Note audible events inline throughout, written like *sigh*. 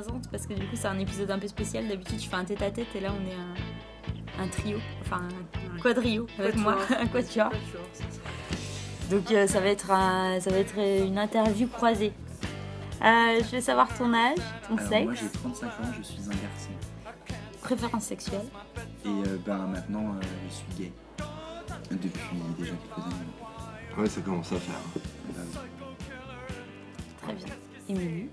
Présente parce que du coup c'est un épisode un peu spécial. D'habitude je fais un tête à tête et là on est un, un trio, enfin un quadrio avec moi, *laughs* un quatuor. Donc euh, ça va être un- ça va être une interview croisée. Euh, je veux savoir ton âge, ton Alors sexe, moi j'ai 35 ans, je suis un garçon. préférence sexuelle. Et euh, ben maintenant euh, je suis gay. Depuis déjà quelques années. Ouais, ça commence à faire. Bah oui. Très bien. Émilie?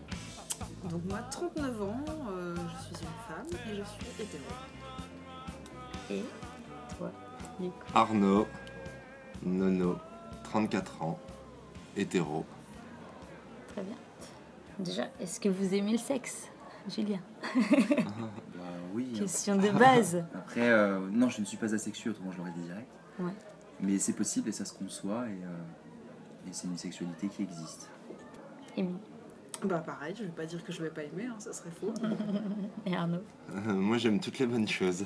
Donc moi, 39 ans, euh, je suis une femme et je suis hétéro. Et toi, Nico. Arnaud, Nono, 34 ans, hétéro. Très bien. Déjà, est-ce que vous aimez le sexe, Julien? *laughs* Bah oui. Question de base. *laughs* Après, euh, non, je ne suis pas asexué, autrement je l'aurais dit direct. Ouais. Mais c'est possible et ça se conçoit et, euh, et c'est une sexualité qui existe. Émilie Bah pareil, je vais pas dire que je vais pas aimer, hein, ça serait faux. *laughs* et Arnaud. Euh, moi, j'aime toutes les bonnes choses.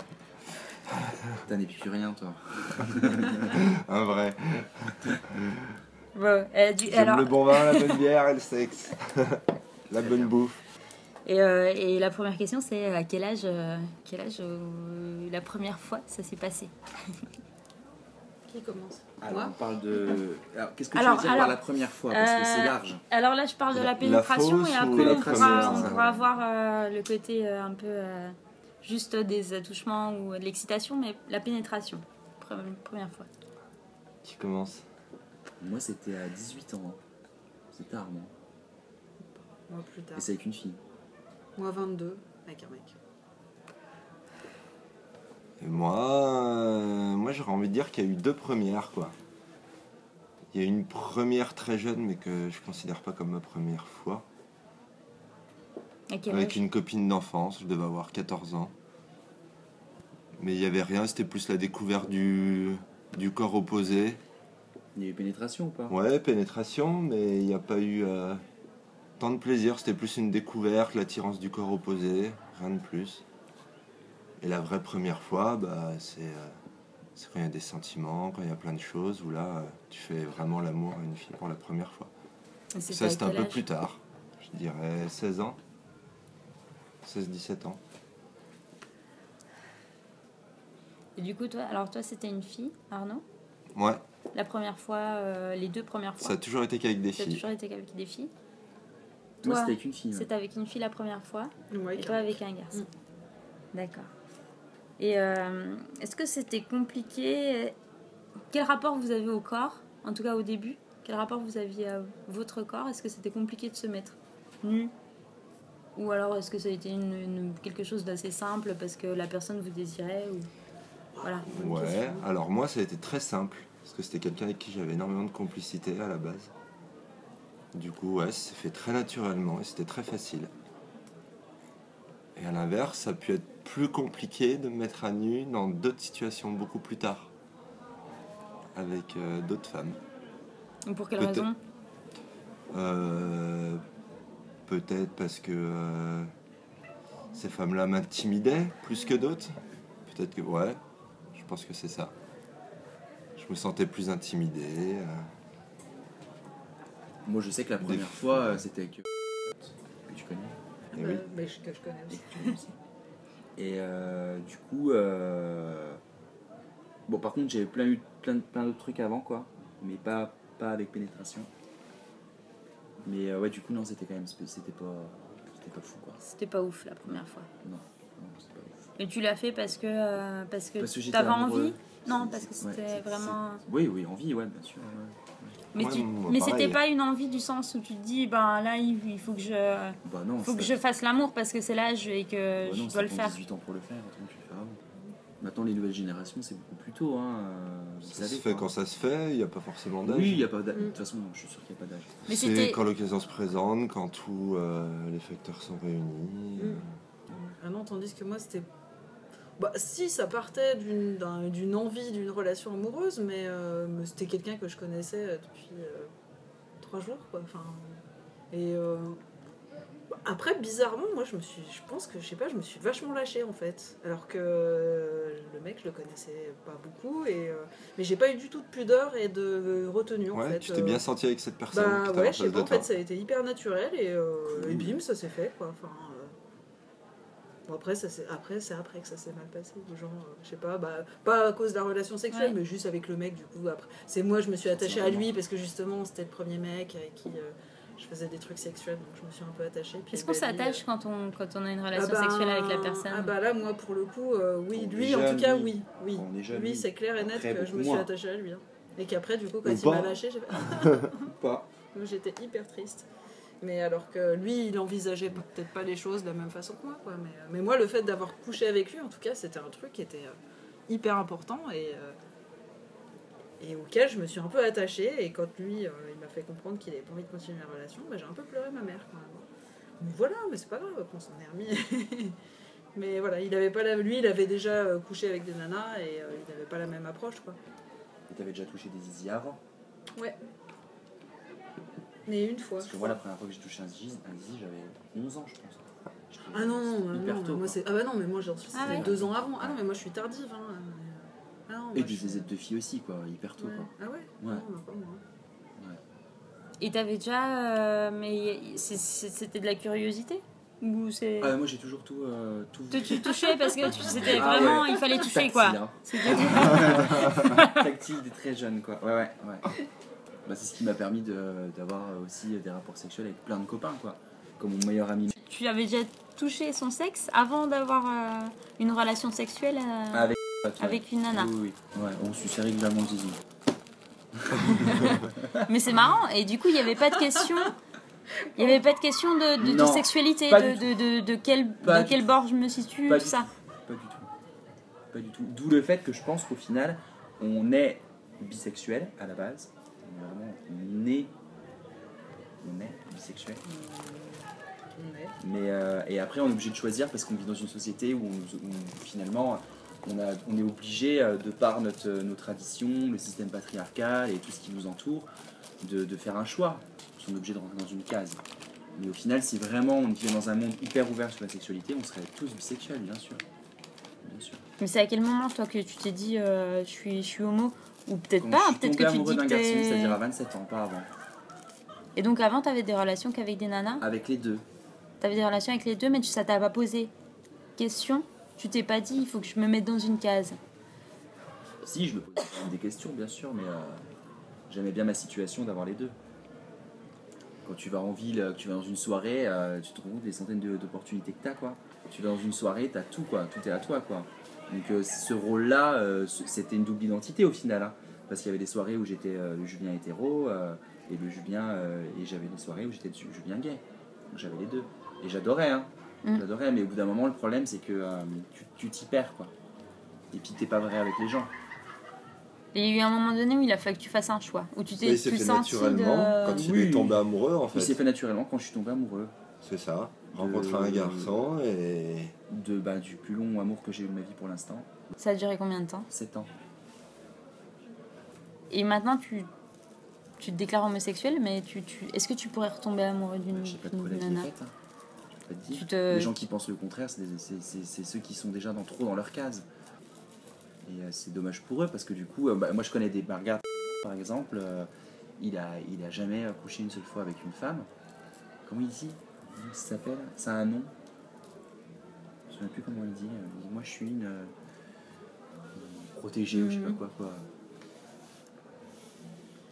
T'es un épicurien toi. *laughs* Un vrai. Bon, euh, du- alors, le bon vin, la bonne bière et le sexe. *laughs* la bonne bouffe. et, euh, et la première question, c'est à quel âge, euh, quel âge euh, la première fois ça s'est passé? Qui commence? Alors Moi on parle de. Alors qu'est-ce que Alors, tu veux dire alors, par la première fois? Parce que c'est euh, large. Alors là, je parle de La- pénétration et après, on pourra, on ça pourra voir euh, le côté euh, un peu euh, juste des attouchements ou de l'excitation, mais la pénétration, pre- première fois. Qui commence? Moi c'était à 18 ans. hein. C'est tard moi. Moi plus tard. Et c'est avec une fille. Moi 22, avec un mec. Et moi, euh, moi j'aurais envie de dire qu'il y a eu deux premières, quoi. Il y a eu une première très jeune, mais que je considère pas comme ma première fois. Avec une copine d'enfance, je devais avoir 14 ans. Mais il y avait rien, c'était plus la découverte du, du corps opposé. Il y a eu pénétration ou pas? Ouais, pénétration, mais il n'y a pas eu euh, tant de plaisir. C'était plus une découverte, l'attirance du corps opposé, rien de plus. Et la vraie première fois, bah, c'est euh, c'est quand il y a des sentiments, quand il y a plein de choses, où là, euh, tu fais vraiment l'amour à une fille pour la première fois. Ça, c'était un peu plus tard. Je dirais 16 ans. 16-17 ans. Et du coup, toi, alors toi, c'était une fille, Arnaud? Ouais, La première fois, euh, les deux premières fois? Ça a toujours été qu'avec des Ça a filles. toujours été avec des filles? Moi Toi, c'était avec une fille. ouais. C'était avec une fille la première fois? Ouais, et toi avec un garçon? Mm. D'accord. Et euh, est-ce que c'était compliqué? Quel rapport vous avez au corps? En tout cas au début Quel rapport vous aviez à votre corps? Est-ce que c'était compliqué de se mettre nu? Ou alors est-ce que ça a été quelque chose d'assez simple parce que la personne vous désirait ou... Voilà. Ouais, alors moi ça a été très simple, parce que c'était quelqu'un avec qui j'avais énormément de complicité à la base. Du coup, ouais, ça s'est fait très naturellement et c'était très facile. Et à l'inverse, ça a pu être plus compliqué de me mettre à nu dans d'autres situations beaucoup plus tard, avec euh, d'autres femmes. Et Pour quelle raison? Euh, Peut-être parce que euh, ces femmes-là m'intimidaient plus que d'autres. Peut-être que, ouais, je pense que c'est ça. Je me sentais plus intimidé. euh. Moi je sais que la première Des- fois c'était avec. que. Et Euh, oui. mais je, que je connais Et aussi. *laughs* Et euh, du coup, euh, bon, par contre, j'avais plein, eu plein, plein d'autres trucs avant, quoi, mais pas, pas avec pénétration. Mais euh, ouais, du coup, non, c'était quand même, c'était pas, c'était pas fou, quoi. C'était pas ouf la première fois. Non, non c'était pas ouf. Et tu l'as fait parce que euh, parce que, Parce que j'étais t'avais envie Non, parce que ouais, c'était vraiment. Oui, oui, envie, ouais, bien sûr. ouais. Mais, Ouais, tu... moi, mais c'était pas une envie du sens où tu te dis ben là il faut que je Bah non, faut que je fasse l'amour parce que c'est l'âge et que bah je non, dois le faire. 18 ans pour le faire, autrement tu le fais avant. Maintenant, les nouvelles générations, c'est beaucoup plus tôt. Hein. euh, Vous Ça savez, se fait quoi. quand ça se fait, il n'y a pas forcément d'âge. Oui, il y a pas d'âge. Mm. De toute façon, je suis sûr qu'il n'y a pas d'âge. Mais C'est quand l'occasion se présente, quand tous euh, les facteurs sont réunis. Mm. Ah non, tandis que moi, c'était. Bah, si, ça partait d'une d'un- d'une envie d'une relation amoureuse, mais, euh, mais c'était quelqu'un que je connaissais euh, depuis euh, trois jours, quoi. Enfin, et euh, bah, après, bizarrement, moi, je me suis, je pense que, je sais pas, je me suis vachement lâchée en fait. Alors que le mec, je le connaissais pas beaucoup, et, mais j'ai pas eu du tout de pudeur et de retenue en fait. tu t'es bien senti avec cette personne bah ouais, en je sais face pas, de en toi. fait, ça a été hyper naturel et, et bim, ça s'est fait quoi. Enfin, Bon, après, ça, c'est- après, c'est après que ça s'est mal passé. Genre, euh, je sais pas, bah, pas à cause de la relation sexuelle, Ouais. mais juste avec le mec, du coup. Après, c'est moi, je me suis attachée à lui parce que justement, c'était le premier mec avec qui euh, je faisais des trucs sexuels, donc je me suis un peu attachée. Est-ce qu'on s'attache quand on, quand on a une ah relation bah, sexuelle avec la personne Ah bah là, moi, pour le coup, euh, oui, on lui, en tout cas, oui. oui. Lui, c'est clair et net que je me suis attachée à lui. hein. Et qu'après, du coup, quand Ou il m'a lâché, j'ai *laughs* fait. Pas. Donc j'étais hyper triste. Mais alors que lui, il envisageait peut-être pas les choses de la même façon que moi. Quoi. Mais, euh, mais moi, le fait d'avoir couché avec lui, en tout cas, c'était un truc qui était euh, hyper important et, euh, et auquel je me suis un peu attachée. Et quand lui, il m'a fait comprendre qu'il avait pas envie de continuer la relation, bah, j'ai un peu pleuré ma mère quand même. Mais voilà, mais c'est pas grave, on s'en est remis. *laughs* mais voilà, il avait pas la... lui, il avait déjà couché avec des nanas et il n'avait pas la même approche. Quoi. Et t'avais déjà touché des zizi avant? Ouais. Mais une fois. Parce que moi, la première fois que j'ai touché un zizi, un zizi j'avais 11 ans, je pense. Ah non, non, hyper non, tôt, moi c'est... Ah bah non, mais moi j'en suis Ah ouais. deux ans avant. Ah non, mais moi je suis tardive. Hein. Ah non, moi, Et des suis- zézettes de filles aussi, quoi, hyper tôt, Ouais. quoi. Ah ouais? Ouais. Non, bah, pas moi. Et t'avais déjà. euh, mais c'était de la curiosité? Ou c'est. Ah, moi, j'ai toujours tout, euh, tout Tu, tu touchais parce que tu- *laughs* c'était Ah vraiment. ouais. Il fallait toucher Tactile, quoi. hein. C'était- *laughs* Tactile dès très jeune, quoi. Ouais, ouais, ouais. Bah, c'est ce qui m'a permis de- d'avoir aussi des rapports sexuels avec plein de copains, quoi. Comme mon meilleur ami. tu avais déjà touché son sexe avant d'avoir euh, une relation sexuelle euh, Avec, avec une nana. Oui, oui. Ouais, on suçait régulièrement le zizi. *laughs* Mais c'est marrant. Et du coup, il n'y avait pas de question. Il n'y avait pas de question de, de- de Non, sexualité, de, de, quel, de quel bord je me situe, tout ça. Pas du tout. Pas du tout. D'où le fait que je pense qu'au final, on est bisexuel à la base. On est Vraiment, on est. On est bisexuel. On est. Mais, euh, et après, on est obligé de choisir parce qu'on vit dans une société où, on- où finalement, on, a, on est obligé, euh, de par notre, nos traditions, le système patriarcal et tout ce qui nous entoure, de, de faire un choix. On est obligé de rentrer dans une case. Mais au final, si vraiment on vivait dans un monde hyper ouvert sur la sexualité, on serait tous bisexuels, bien sûr. Bien sûr. Mais c'est à quel moment, toi, que tu t'es dit euh, je, suis, je suis homo? Ou peut-être pas, peut-être que tu amoureux dis d'un garçon, c'est-à-dire à 27 ans, pas avant. Et donc avant, t'avais des relations qu'avec des nanas Avec les deux. T'avais des relations avec les deux, mais tu, ça t'a pas posé question Tu t'es pas dit il faut que je me mette dans une case Si, je me même des questions, bien sûr, mais euh, j'aimais bien ma situation d'avoir les deux. Quand tu vas en ville, que tu vas dans une soirée, euh, tu te rends compte des centaines d'opportunités que tu as, quoi. Tu vas dans une soirée, tu as tout, quoi. Tout est à toi, quoi. Donc euh, ce rôle-là, euh, c'était une double identité au final. hein. parce qu'il y avait des soirées où j'étais euh, le Julien hétéro euh, et le Julien... euh, et j'avais des soirées où j'étais le Julien gay. Donc j'avais les deux. Et j'adorais, hein. Mm. J'adorais, mais au bout d'un moment, le problème, c'est que euh, tu- t'y perds, quoi. Et puis t'es pas vrai avec les gens. Et il y a eu un moment donné où il a fallu que tu fasses un choix, où tu t'es il s'est plus fait senti naturellement de... quand il Oui. est tombé amoureux en Il s'est fait. fait naturellement quand je suis tombé amoureux. C'est ça. Rencontrer un garçon et. De, bah, du plus long amour que j'ai eu de ma vie pour l'instant. Ça a duré combien de temps 7 ans. Et maintenant, tu, tu te déclares homosexuel, mais tu, tu... est-ce que tu pourrais retomber amoureux d'une est nana faite, hein. Pas te dire. Te- Les gens qui pensent le contraire, c'est des- c'est c'est- c'est ceux qui sont déjà dans, trop dans leur case. Et euh, c'est dommage pour eux parce que du coup, euh, bah, moi je connais des Margaret par exemple, euh, il, a, il a jamais couché une seule fois avec une femme. Comment il dit? Ça s'appelle? Ça a un nom? Je ne sais plus comment il dit. Il dit Moi je suis une. euh, protégée ou je sais pas Mhm. quoi quoi.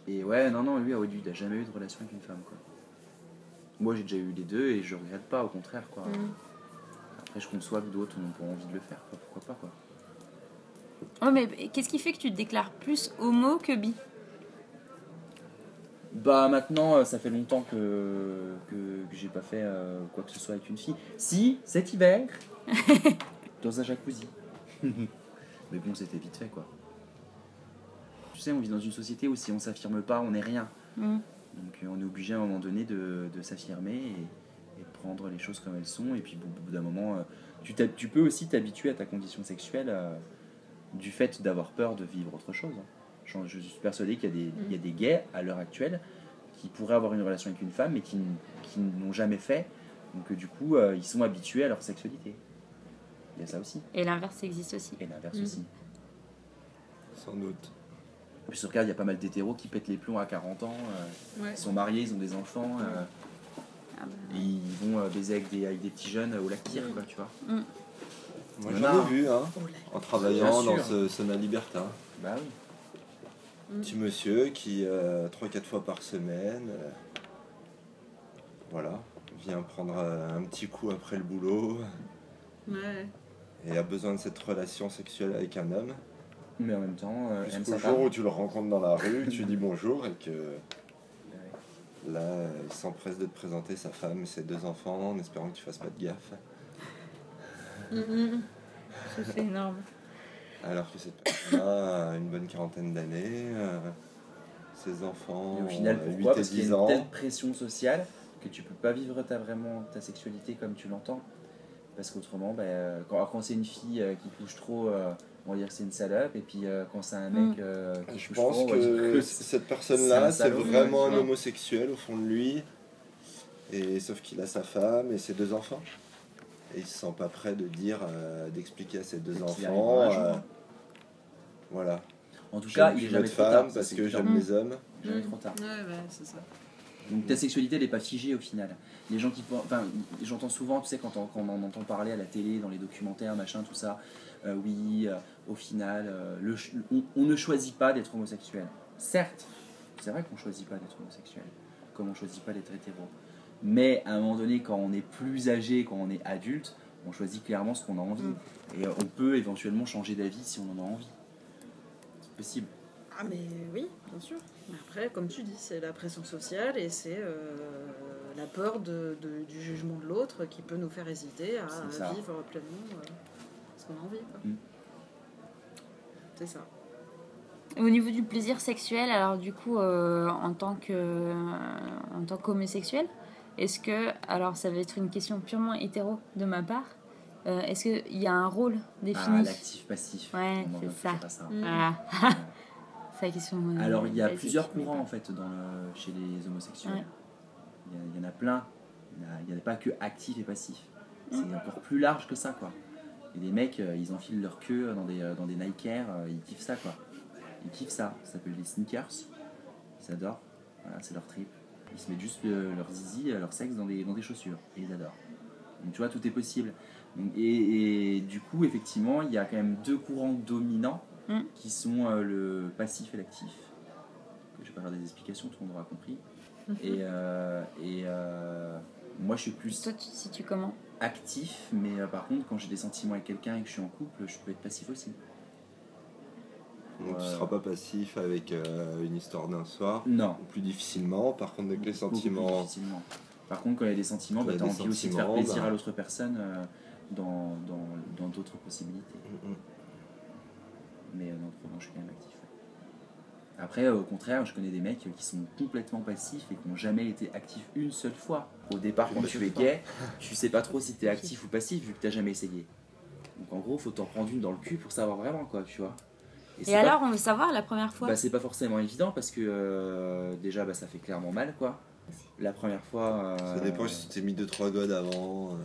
Et ouais, non, non, lui, il a jamais eu de relation avec une femme quoi. Moi j'ai déjà eu les deux et je regrette pas, au contraire quoi. Mhm. Après, je conçois que d'autres n'ont pas envie de le faire, quoi. pourquoi pas quoi. Ouais, mais qu'est-ce qui fait que tu te déclares plus homo que bi? Bah maintenant, euh, ça fait longtemps que, que, que j'ai pas fait euh, quoi que ce soit avec une fille. Si, cet hiver, *laughs* dans un jacuzzi. *laughs* Mais bon, c'était vite fait, quoi. Tu sais, on vit dans une société où si on s'affirme pas, on n'est rien. Mm. Donc euh, on est obligé à un moment donné de, de s'affirmer et, et prendre les choses comme elles sont. Et puis bon, au bout d'un moment, tu, tu peux aussi t'habituer à ta condition sexuelle euh, du fait d'avoir peur de vivre autre chose. Je, je suis persuadé qu'il y, a des- il y a des gays à l'heure actuelle qui pourraient avoir une relation avec une femme mais qui, n- qui ne l'ont jamais fait. Donc euh, du coup, euh, ils sont habitués à leur sexualité. Il y a ça aussi. Et l'inverse existe aussi. Et l'inverse Mm. aussi. Sans doute. Et puis, regarde, il y a pas mal d'hétéros qui pètent les plombs à 40 ans. euh, Ouais. Ils sont mariés, ils ont des enfants. euh, Ah bah. et ils vont euh, baiser avec des, avec des petits jeunes au lac Kyr, quoi, tu vois. Moi j'en ai vu, hein, en travaillant dans ce Sona Libertin. Bah oui. Petit monsieur qui, euh, 3-4 fois par semaine, euh, voilà, vient prendre euh, un petit coup après le boulot Ouais. et a besoin de cette relation sexuelle avec un homme. Mais en même temps, euh, Jusqu'au jour femme. où tu le rencontres dans la rue, tu lui dis *laughs* bonjour et que là, euh, il s'empresse de te présenter sa femme et ses deux enfants en espérant que tu fasses pas de gaffe. Mm, mm. Ça, C'est énorme. *laughs* Alors que cette personne-là a une bonne quarantaine d'années, euh, ses enfants Et au final, ont, euh, pourquoi 8 et Parce qu'il y 10 a une ans. telle pression sociale que tu peux pas vivre ta, vraiment ta sexualité comme tu l'entends. Parce qu'autrement, bah, euh, quand, c'est une fille euh, qui touche trop, euh, on va dire que c'est une salope. Et puis euh, quand c'est un Mm. mec euh, qui Je touche pense trop, on va dire que que cette personne-là, c'est vraiment un homosexuel au fond de lui. Et sauf qu'il a sa femme et ses deux enfants. Et il se sent pas prêt de dire, euh, d'expliquer à ses deux enfants. euh, voilà. En tout cas, il est plus jamais trop femme tard. parce que j'aime les hommes. Jamais trop tard. Ouais, ouais, c'est ça. Donc ta sexualité elle n'est pas figée au final. Les gens qui enfin j'entends souvent tu sais quand on, quand on en entend parler à la télé, dans les documentaires, machin, tout ça, euh, oui, euh, au final, euh, le on, on ne choisit pas d'être homosexuel. Certes, c'est vrai qu'on choisit pas d'être homosexuel, comme on choisit pas d'être hétéro. Mais à un moment donné, quand on est plus âgé, quand on est adulte, on choisit clairement ce qu'on a envie. Et euh, on peut éventuellement changer d'avis si on en a envie. C'est possible. Ah mais oui, bien sûr. Mais après, comme tu dis, c'est la pression sociale et c'est euh, la peur de, de- du jugement de l'autre qui peut nous faire hésiter à vivre pleinement euh, ce qu'on a envie. Mm. C'est ça. Au niveau du plaisir sexuel, alors du coup, euh, en tant que en tant qu'homosexuel, est-ce que, alors ça va être une question purement hétéro de ma part, euh, est-ce qu'il y a un rôle Ah, défini l'actif passif. Ouais, c'est ça. ça. Mm. Voilà. *laughs* c'est la question. euh, Alors, il y a plusieurs courants pas- en fait dans le- chez les homosexuels. Ouais. Il, y a- il y en a plein. Il n'y en a pas que actif et passif. C'est Mm. encore plus large que ça, quoi. Et les mecs, euh, ils enfilent leur queue dans des, dans des Nike Air, ils kiffent ça, quoi. Ils kiffent ça. Ça s'appelle des sneakers. Ils adorent. Voilà, c'est leur trip. Ils se mettent juste le- leur zizi, euh, leur sexe dans des, dans des chaussures. Et ils adorent. Donc, tu vois, tout est possible. Donc, et, et du coup, effectivement, il y a quand même deux courants dominants Mm. qui sont euh, le passif et l'actif. Je vais pas faire des explications, tout le monde aura compris. *laughs* Et, euh, et euh, moi, je suis plus Toi, tu te situes comment? actif, mais euh, par contre, quand j'ai des sentiments avec quelqu'un et que je suis en couple, je peux être passif aussi. Donc tu Ouais. seras pas passif avec euh, une histoire d'un soir. Non. Ou plus difficilement. Par contre, avec les Beaucoup plus sentiments. difficilement. Par contre, quand il y a des sentiments, bah, tu a as envie aussi de faire sentiments, plaisir bah. à l'autre personne euh, dans dans- dans d'autres possibilités. Mm, mm. Mais euh, non, je suis quand même actif. Après, euh, au contraire, je connais des mecs qui sont complètement passifs et qui n'ont jamais été actifs une seule fois. Au départ, quand tu es gay, tu sais pas trop si tu es actif ou passif vu que tu jamais essayé. Donc en gros, faut t'en prendre une dans le cul pour savoir vraiment quoi, tu vois. Et pas- alors, on veut savoir la première fois bah, c'est pas forcément évident parce que euh, déjà bah, ça fait clairement mal quoi. La première fois. euh, Ça dépend si tu t'es mis 2-3 godes avant. euh,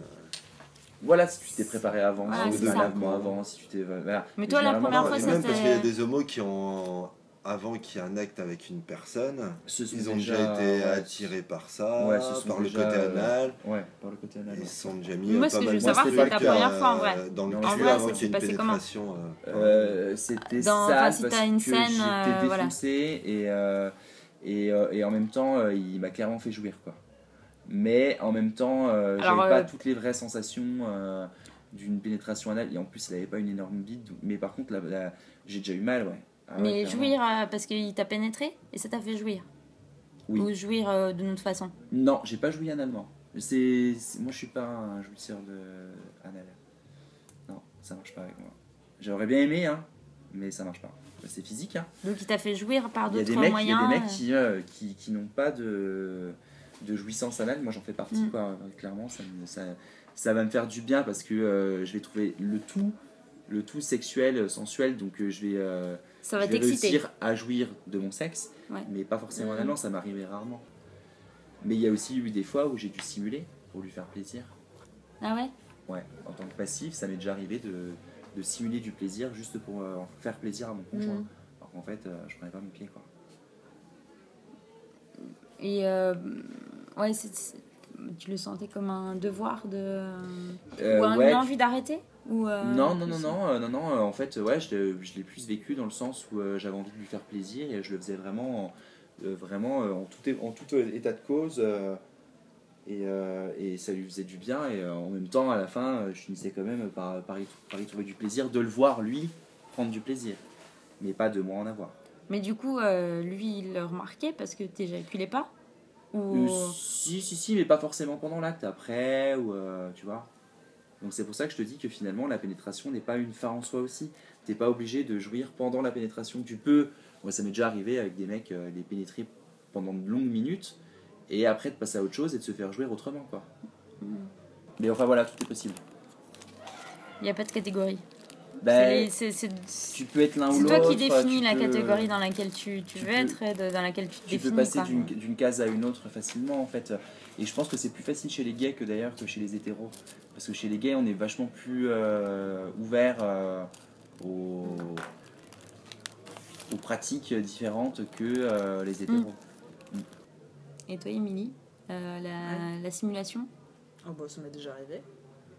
Voilà, si tu t'es préparé avant, Voilà, si tu c'est t'es ça. lavement avant, si tu t'es. Voilà. Mais toi, la première fois, ça même parce qu'il y a des homos qui ont. Avant qu'il y ait un acte avec une personne, se ils ont déjà, été ouais, attirés par ça, Ouais, se sont par le déjà, côté euh, anal. Ouais, par le côté anal. Ils se sont déjà mis Moi, euh, ce pas que je veux savoir, c'est ta première euh, fois, en vrai. Dans le En cul avant ça qu'il y ait une passé comment pénétration. euh, c'était si parce t'as une que scène, j'étais voilà. défoncé et, euh, et, euh, et en même temps euh, il m'a clairement fait jouir quoi. Mais en même temps euh, j'avais pas toutes les vraies sensations euh, d'une pénétration anale et en plus il avait pas une énorme bide mais par contre j'ai déjà eu mal ouais. Ah Mais jouir euh, parce qu'il t'a pénétré et ça t'a fait jouir Oui. Ou jouir euh, d'une autre façon Non, j'ai pas joui analement. C'est, c'est- moi, je suis pas un jouisseur de anal. Non, ça marche pas avec moi. J'aurais bien aimé, hein, mais ça marche pas. C'est physique, hein. Donc il t'a fait jouir par Il y a d'autres des mecs, il y a moyens. des mecs euh, qui, euh, qui, qui n'ont pas de, de jouissance anale. Moi, j'en fais partie, Mm. quoi. Clairement, ça, me- ça, ça va me faire du bien parce que euh, je vais trouver le tout, le tout sexuel, sensuel. Donc, euh, je vais, euh, ça va je vais t'exciter. réussir à jouir de mon sexe, Ouais. mais pas forcément Mhm. analement. Ça m'arrivait rarement. Mais il y a aussi eu des fois où j'ai dû simuler pour lui faire plaisir. Ah ouais? Ouais, en tant que passif, ça m'est déjà arrivé de, de simuler du plaisir juste pour euh, faire plaisir à mon conjoint. Mhm. Alors qu'en fait, euh, je prenais pas mon pied, quoi. Et euh, ouais, c'est- c'est- tu le sentais comme un devoir de. Euh, ou un- ouais, une envie d'arrêter? Ou, euh, Non, non, non, plus- non, euh, non, non, euh, en fait, ouais, je, l'ai- je l'ai plus vécu dans le sens où euh, j'avais envie de lui faire plaisir et je le faisais vraiment, en- euh, vraiment euh, en, tout, é- en tout euh, état de cause euh, et, euh, et ça lui faisait du bien et euh, en même temps, à la fin, euh, je finissais quand même par, par, y, par y trouver du plaisir, de le voir, lui, prendre du plaisir, mais pas de moi en avoir. Mais du coup, euh, lui, il le remarquait parce que t'éjaculais pas Ou. Euh, si, si, si, mais pas forcément pendant l'acte, après, ou euh, tu vois. Donc c'est pour ça que je te dis que finalement la pénétration n'est pas une fin en soi aussi. T'es pas obligé de jouir pendant la pénétration. Tu peux, moi ça m'est déjà arrivé avec des mecs, euh, les pénétrer pendant de longues minutes, et après de passer à autre chose et de se faire jouir autrement, quoi. Hmm. Mais enfin voilà, tout est possible. Il n'y a pas de catégorie. Ben, C'est c'est- c'est- tu peux être l'un ou c'est l'autre. toi qui définis la peux- catégorie dans laquelle tu, tu, tu veux peux- être et de- dans laquelle tu te tu peux passer d'une case à une autre facilement en fait et je pense que c'est plus facile chez les gays que d'ailleurs que chez les hétéros parce que chez les gays on est vachement plus euh, ouvert euh, aux, aux pratiques différentes que euh, les hétéros Et toi, Émilie euh, la, la simulation? Oh, bah, ça m'est déjà arrivé.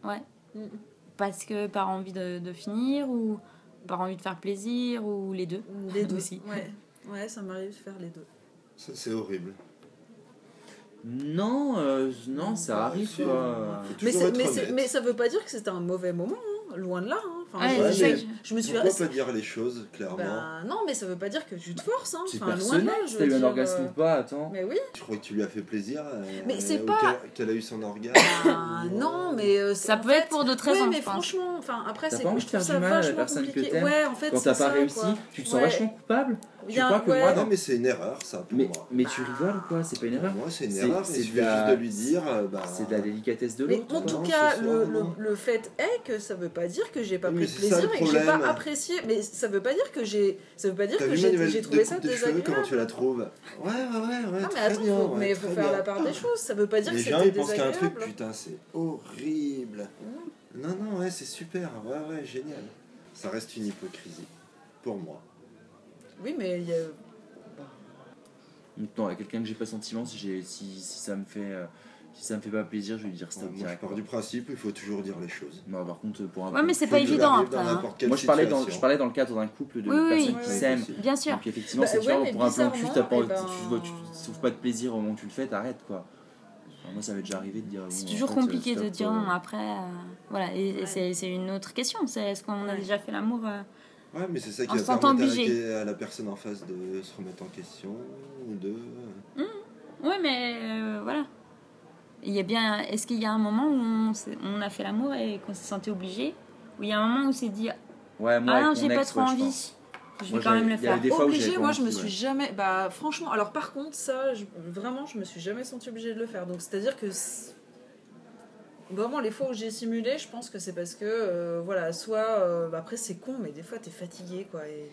Ouais. Mm. Parce que par envie de, de finir ou par envie de faire plaisir ou les deux? Les *laughs* deux aussi. Ouais, ouais ça m'arrive de faire les deux. C'est horrible. Non euh, non ça Bah, arrive quoi Mais, mais, mais ça veut pas dire que c'était un mauvais moment, hein, loin de là. hein. Enfin, Ouais, je, je mais me suis Pourquoi pas dire les choses clairement Ben, non, mais ça veut pas dire que tu te forces. Hein. c'est Enfin, loin de personnel là, je si veux t'as eu un dire, orgasme euh, ou pas attends Mais oui. Je crois que tu lui as fait plaisir. euh, Mais c'est pas- qu'elle- a eu son orgasme. Ah, non, mais euh, Ça en peut fait- être pour d'autres Ouais, raisons, mais je pense. franchement, enfin après T'as c'est pas envie de faire ça du mal à la vachement personne que compliqué. t'aimes Ouais, en fait, quand t'as pas ça, réussi tu te sens vachement coupable tu crois que ouais. moi Non, mais c'est une erreur, ça, pour mais, moi. mais tu rigoles ou quoi? C'est pas une erreur moi, c'est une erreur. c'est Et je de vais la- juste de lui dire. euh, bah, c'est de la délicatesse de Mais l'autre en quoi. tout Non, cas, ce le, fait est que ça veut pas dire que j'ai pas pris mais ça, plaisir et que j'ai pas apprécié. Mais ça veut pas dire que j'ai. Ça veut pas dire que vu j'ai de trouvé ça cheveux, comment désagréable. tu la trouves? Ouais, ouais, ouais, ouais. Non mais attends, bien, faut, ouais, mais faut faire bien. la part des choses. Ça veut pas dire Les que gens, c'était ils pensent qu'il y a un truc, désagréable. putain, c'est horrible. Non, non, ouais, c'est super. Ouais, ouais, génial. Ça reste une hypocrisie. Pour moi. Oui, mais il y a. Donc non, à quelqu'un que j'ai pas sentiment, si, j'ai, si, si ça me fait euh, si ça me fait pas plaisir, je vais lui dire stop moi, je pars du principe il faut toujours dire les choses. Non, par contre, pour un Ouais, mais c'est pas évident après. dans hein. Moi, je parlais, dans, je parlais dans le cadre d'un couple de Oui, oui, personnes oui. qui s'aiment. Bien sûr. Donc effectivement, Bah, c'est ouais, pour un plan cul, t'as pas, eh ben- tu, vois, tu, tu trouves pas de plaisir au moment où tu le fais, t'arrêtes quoi. Enfin, moi, ça m'est déjà arrivé de dire. C'est bon, toujours en fait, compliqué stop, de dire euh, non après. euh, voilà, et, Ouais. c'est c'est une autre question. C'est est-ce qu'on a déjà fait l'amour euh, Ouais, mais c'est ça qui se va permettre à, obligé. la- à la personne en face de se remettre en question ou de. Ouais, mais euh, voilà. Il y a bien. Est-ce qu'il y a un moment où on, a fait l'amour et qu'on s'est senti obligé? Ou il y a un moment où on s'est dit Ouais, moi, ah non, j'ai pas trop ouais, envie. Je vais Moi, quand même le faire. obligé, moi je me suis ouais. jamais. Bah franchement, alors par contre, ça, je- vraiment, je me suis jamais senti obligée de le faire. Donc c'est à dire que. c'est- Vraiment, les fois où j'ai simulé, je pense que c'est parce que, euh, voilà, soit. euh, bah, après, c'est con, mais des fois, t'es fatigué, quoi. Et,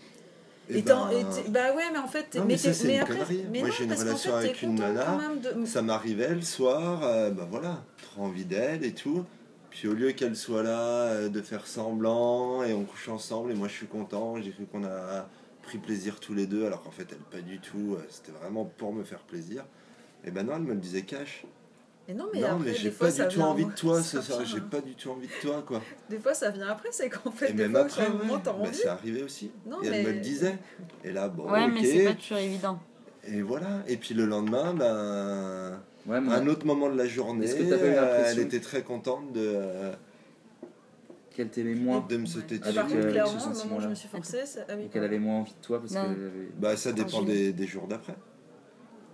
Eh et ben, et bah ouais, mais en fait, t'es- Non, mais, mais ça, mais une après, mais Moi, j'ai une relation fait, avec une nana, de. ça m'arrivait le soir, euh, bah voilà, trop envie d'elle et tout. Puis au lieu qu'elle soit là, de faire semblant et on couche ensemble et moi je suis content, j'ai cru qu'on a pris plaisir tous les deux alors qu'en fait elle pas du tout, c'était vraiment pour me faire plaisir. Et ben non, elle me le disait cash. Mais non, mais non, après, mais j'ai fois, pas ça du tout envie de toi *laughs* ça ce soir, vient- j'ai pas du tout envie de toi quoi. *laughs* Des fois, ça vient après, c'est qu'en fait, Et des même fois, après, ouais, t'as bah, envie. c'est arrivé aussi. Non, et elle mais- me le disait. Et là, bon, Ouais, ok. mais c'est pas toujours évident. Et voilà. Et puis le lendemain, ben, Ouais, mais un autre moment de la journée, Est-ce que t'as pas eu euh, l'impression elle était très contente de, euh, qu'elle t'aimait moins. de me sauter Et dessus. par Avec, euh, clairement, ce le moment où je sentiment-là. me suis forcée, ça... ah oui, Et qu'elle avait moins envie de toi parce avait. Bah, ça dépend des, des jours d'après.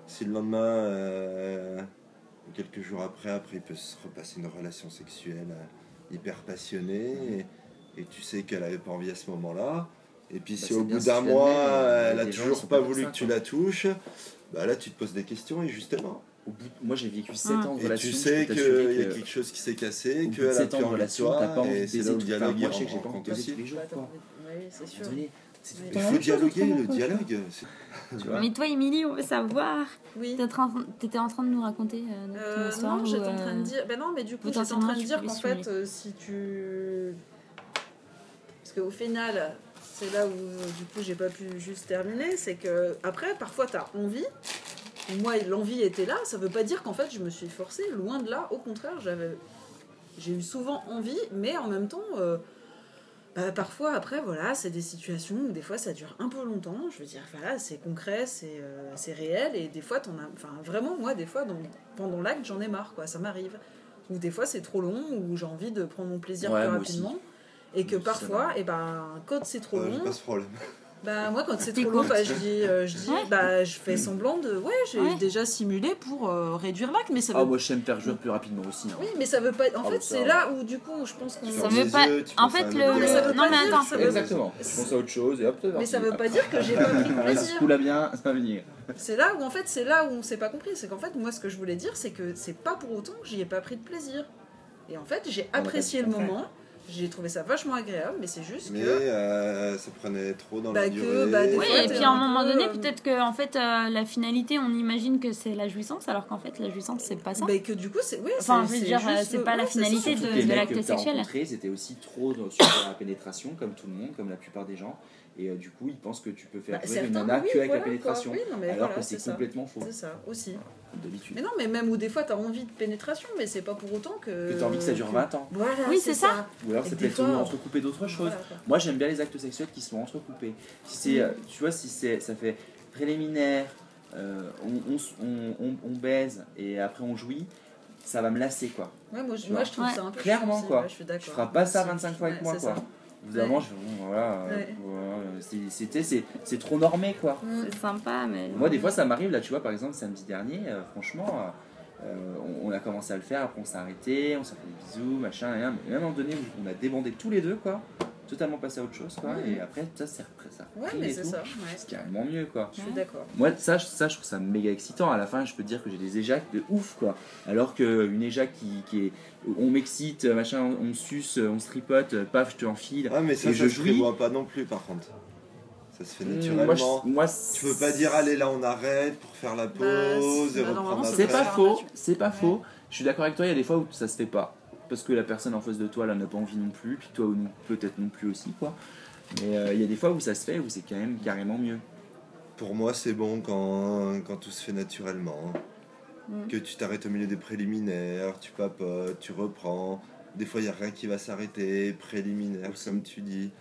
Si le lendemain, euh, ou quelques jours après, après, il peut se repasser une relation sexuelle euh, hyper passionnée, et, et tu sais qu'elle avait pas envie à ce moment-là, Et puis Bah, si au bout d'un tu mois, mais elle a toujours pas voulu ça, que tu quoi. la touches, bah là tu te poses des questions et justement. Au bout, moi j'ai vécu 7 Ah. ans de Et relation. tu je sais qu'il y a que quelque chose qui s'est cassé, qu'elle a 7 plus ans de envie de toi, et c'est là où le dialogue moi, je sais que j'ai pas en envie de tous aussi. les jours, quoi. Oui, c'est sûr. Il faut dialoguer, le dialogue. c'est- Tu vois Mais toi, Émilie, on veut savoir. Oui. T'étais en, train- t'étais en train de nous raconter euh, ton Euh, histoire non, j'étais en train de euh, dire. Ben non, mais du coup, j'étais en train de dire qu'en fait, euh, si tu. Parce qu'au final, c'est là où du coup j'ai pas pu juste terminer, c'est que après, parfois t'as envie. Moi, l'envie était là, ça veut pas dire qu'en fait je me suis forcée, loin de là, au contraire, j'avais. J'ai eu souvent envie, mais en même temps. euh, bah, parfois, après, voilà, c'est des situations où des fois ça dure un peu longtemps. Je veux dire, voilà, c'est concret, c'est euh, c'est réel, et des fois, t'en as. Enfin, vraiment, moi, des fois, dans- pendant l'acte, j'en ai marre, quoi, ça m'arrive. Ou des fois, c'est trop long, ou j'ai envie de prendre mon plaisir Ouais, plus aussi. rapidement. Et que parfois, et ben, quand c'est trop Ouais, long, pas ce problème. Bah moi quand c'est trop cool. bah, je dis, euh, je dis, Ouais. bah je fais semblant de, ouais, j'ai Ouais. déjà simulé pour euh, réduire l'acte, mais ça veut Ah, moi j'aime faire jouer plus rapidement aussi. hein. oui, mais ça veut pas. En Ah, fait, c'est là où du coup, je pense qu'on. Ça veut pas- yeux, en fait, un le- Non, mais ça veut Non, pas mais dire, attends. ça veut- Exactement. Je pense à autre chose et hop, Mais ça veut pas dire que j'ai pas pris de Ah, ça se plaisir. coule à bien, ça va venir. C'est là où en fait, c'est là où on s'est pas compris. C'est qu'en fait, moi, ce que je voulais dire, c'est que c'est pas pour autant que j'y ai pas pris de plaisir. Et en fait, j'ai Ah, apprécié le tout moment. J'ai trouvé ça vachement agréable, mais c'est juste Mais que. euh, ça prenait trop dans Bah, la que, durée. bah, Oui, fois, et puis à un un moment peu, donné, euh, peut-être que en fait, euh, la finalité, on imagine que c'est la jouissance, alors qu'en fait, la jouissance, c'est pas ça. Mais que du coup, c'est. Oui, Enfin, c'est- je veux dire, c'est pas la ouais, finalité de- les de mecs l'acte que sexuel. rencontrés, c'était aussi trop sur la pénétration, comme tout le monde, comme la plupart des gens. Et euh, du coup, ils pensent que tu peux faire Bah, jouer une nana oui, que avec voilà, la pénétration. Oui, non, mais alors voilà, que c'est c'est complètement faux, C'est ça, aussi. d'habitude. Mais non, mais même où des fois, t'as envie de pénétration, mais c'est pas pour autant que. Que t'as envie que ça dure 20 ans. Voilà, Oui, c'est ça. Ou alors Et ça des peut être fois, on- entrecoupé d'autres choses. Voilà. Moi j'aime bien les actes sexuels qui sont entrecoupés. Si c'est, euh, tu vois, si c'est, ça fait préliminaire, euh, on, on s- on- on- on baise et après on jouit, ça va me lasser quoi. Ouais, moi, je, Tu moi, je trouve Ouais. ça un peu Clairement, quoi. je suis d'accord. Tu feras pas ça Aussi. 25 fois avec moi c'est quoi. ça. Bout d'un Ouais. moment, je fais, bon, voilà, euh, Ouais. voilà, c'est, c'était- c'est, c'est trop normé quoi. Mm. C'est sympa, mais. Moi, des fois, ça m'arrive, là, tu vois, par exemple, samedi dernier, euh, franchement, euh, on, on a commencé à le faire, après on s'est arrêté, on s'est fait des bisous, machin, et, un- et même à un moment donné où on a débandé tous les deux, quoi, totalement passé à autre chose, quoi, et après, ça, c'est après ça. Ouais, mais c'est ça. ouais. C'est carrément mieux, quoi. Je suis d'accord. Moi, ça, je- ça, je trouve ça méga excitant. À la fin, je peux te dire que j'ai des éjacts de ouf, quoi. Alors qu'une éjac qui, qui est. On m'excite, machin, on, suce, on se tripote, paf, je te enfile. Ah, mais ça, Et ça je se jouis. prévoit pas non plus, par contre. Ça se fait Mmh, naturellement. Moi, je- moi, Tu peux pas dire, allez, là, on arrête pour faire la pause c'est- et bah, reprendre C'est pas faux, c'est pas faux. Je suis d'accord avec toi, il y a des fois où ça se fait pas. Parce que la personne en face de toi là n'a pas envie non plus, puis toi ou non- peut-être non plus aussi quoi. Mais euh, il y a des fois où ça se fait, où c'est quand même carrément mieux. Pour moi, c'est bon quand, quand tout se fait naturellement. Mm. Que tu t'arrêtes au milieu des préliminaires, tu papotes, tu reprends. Des fois, il n'y a rien qui va s'arrêter, préliminaire, Aussi. comme tu dis.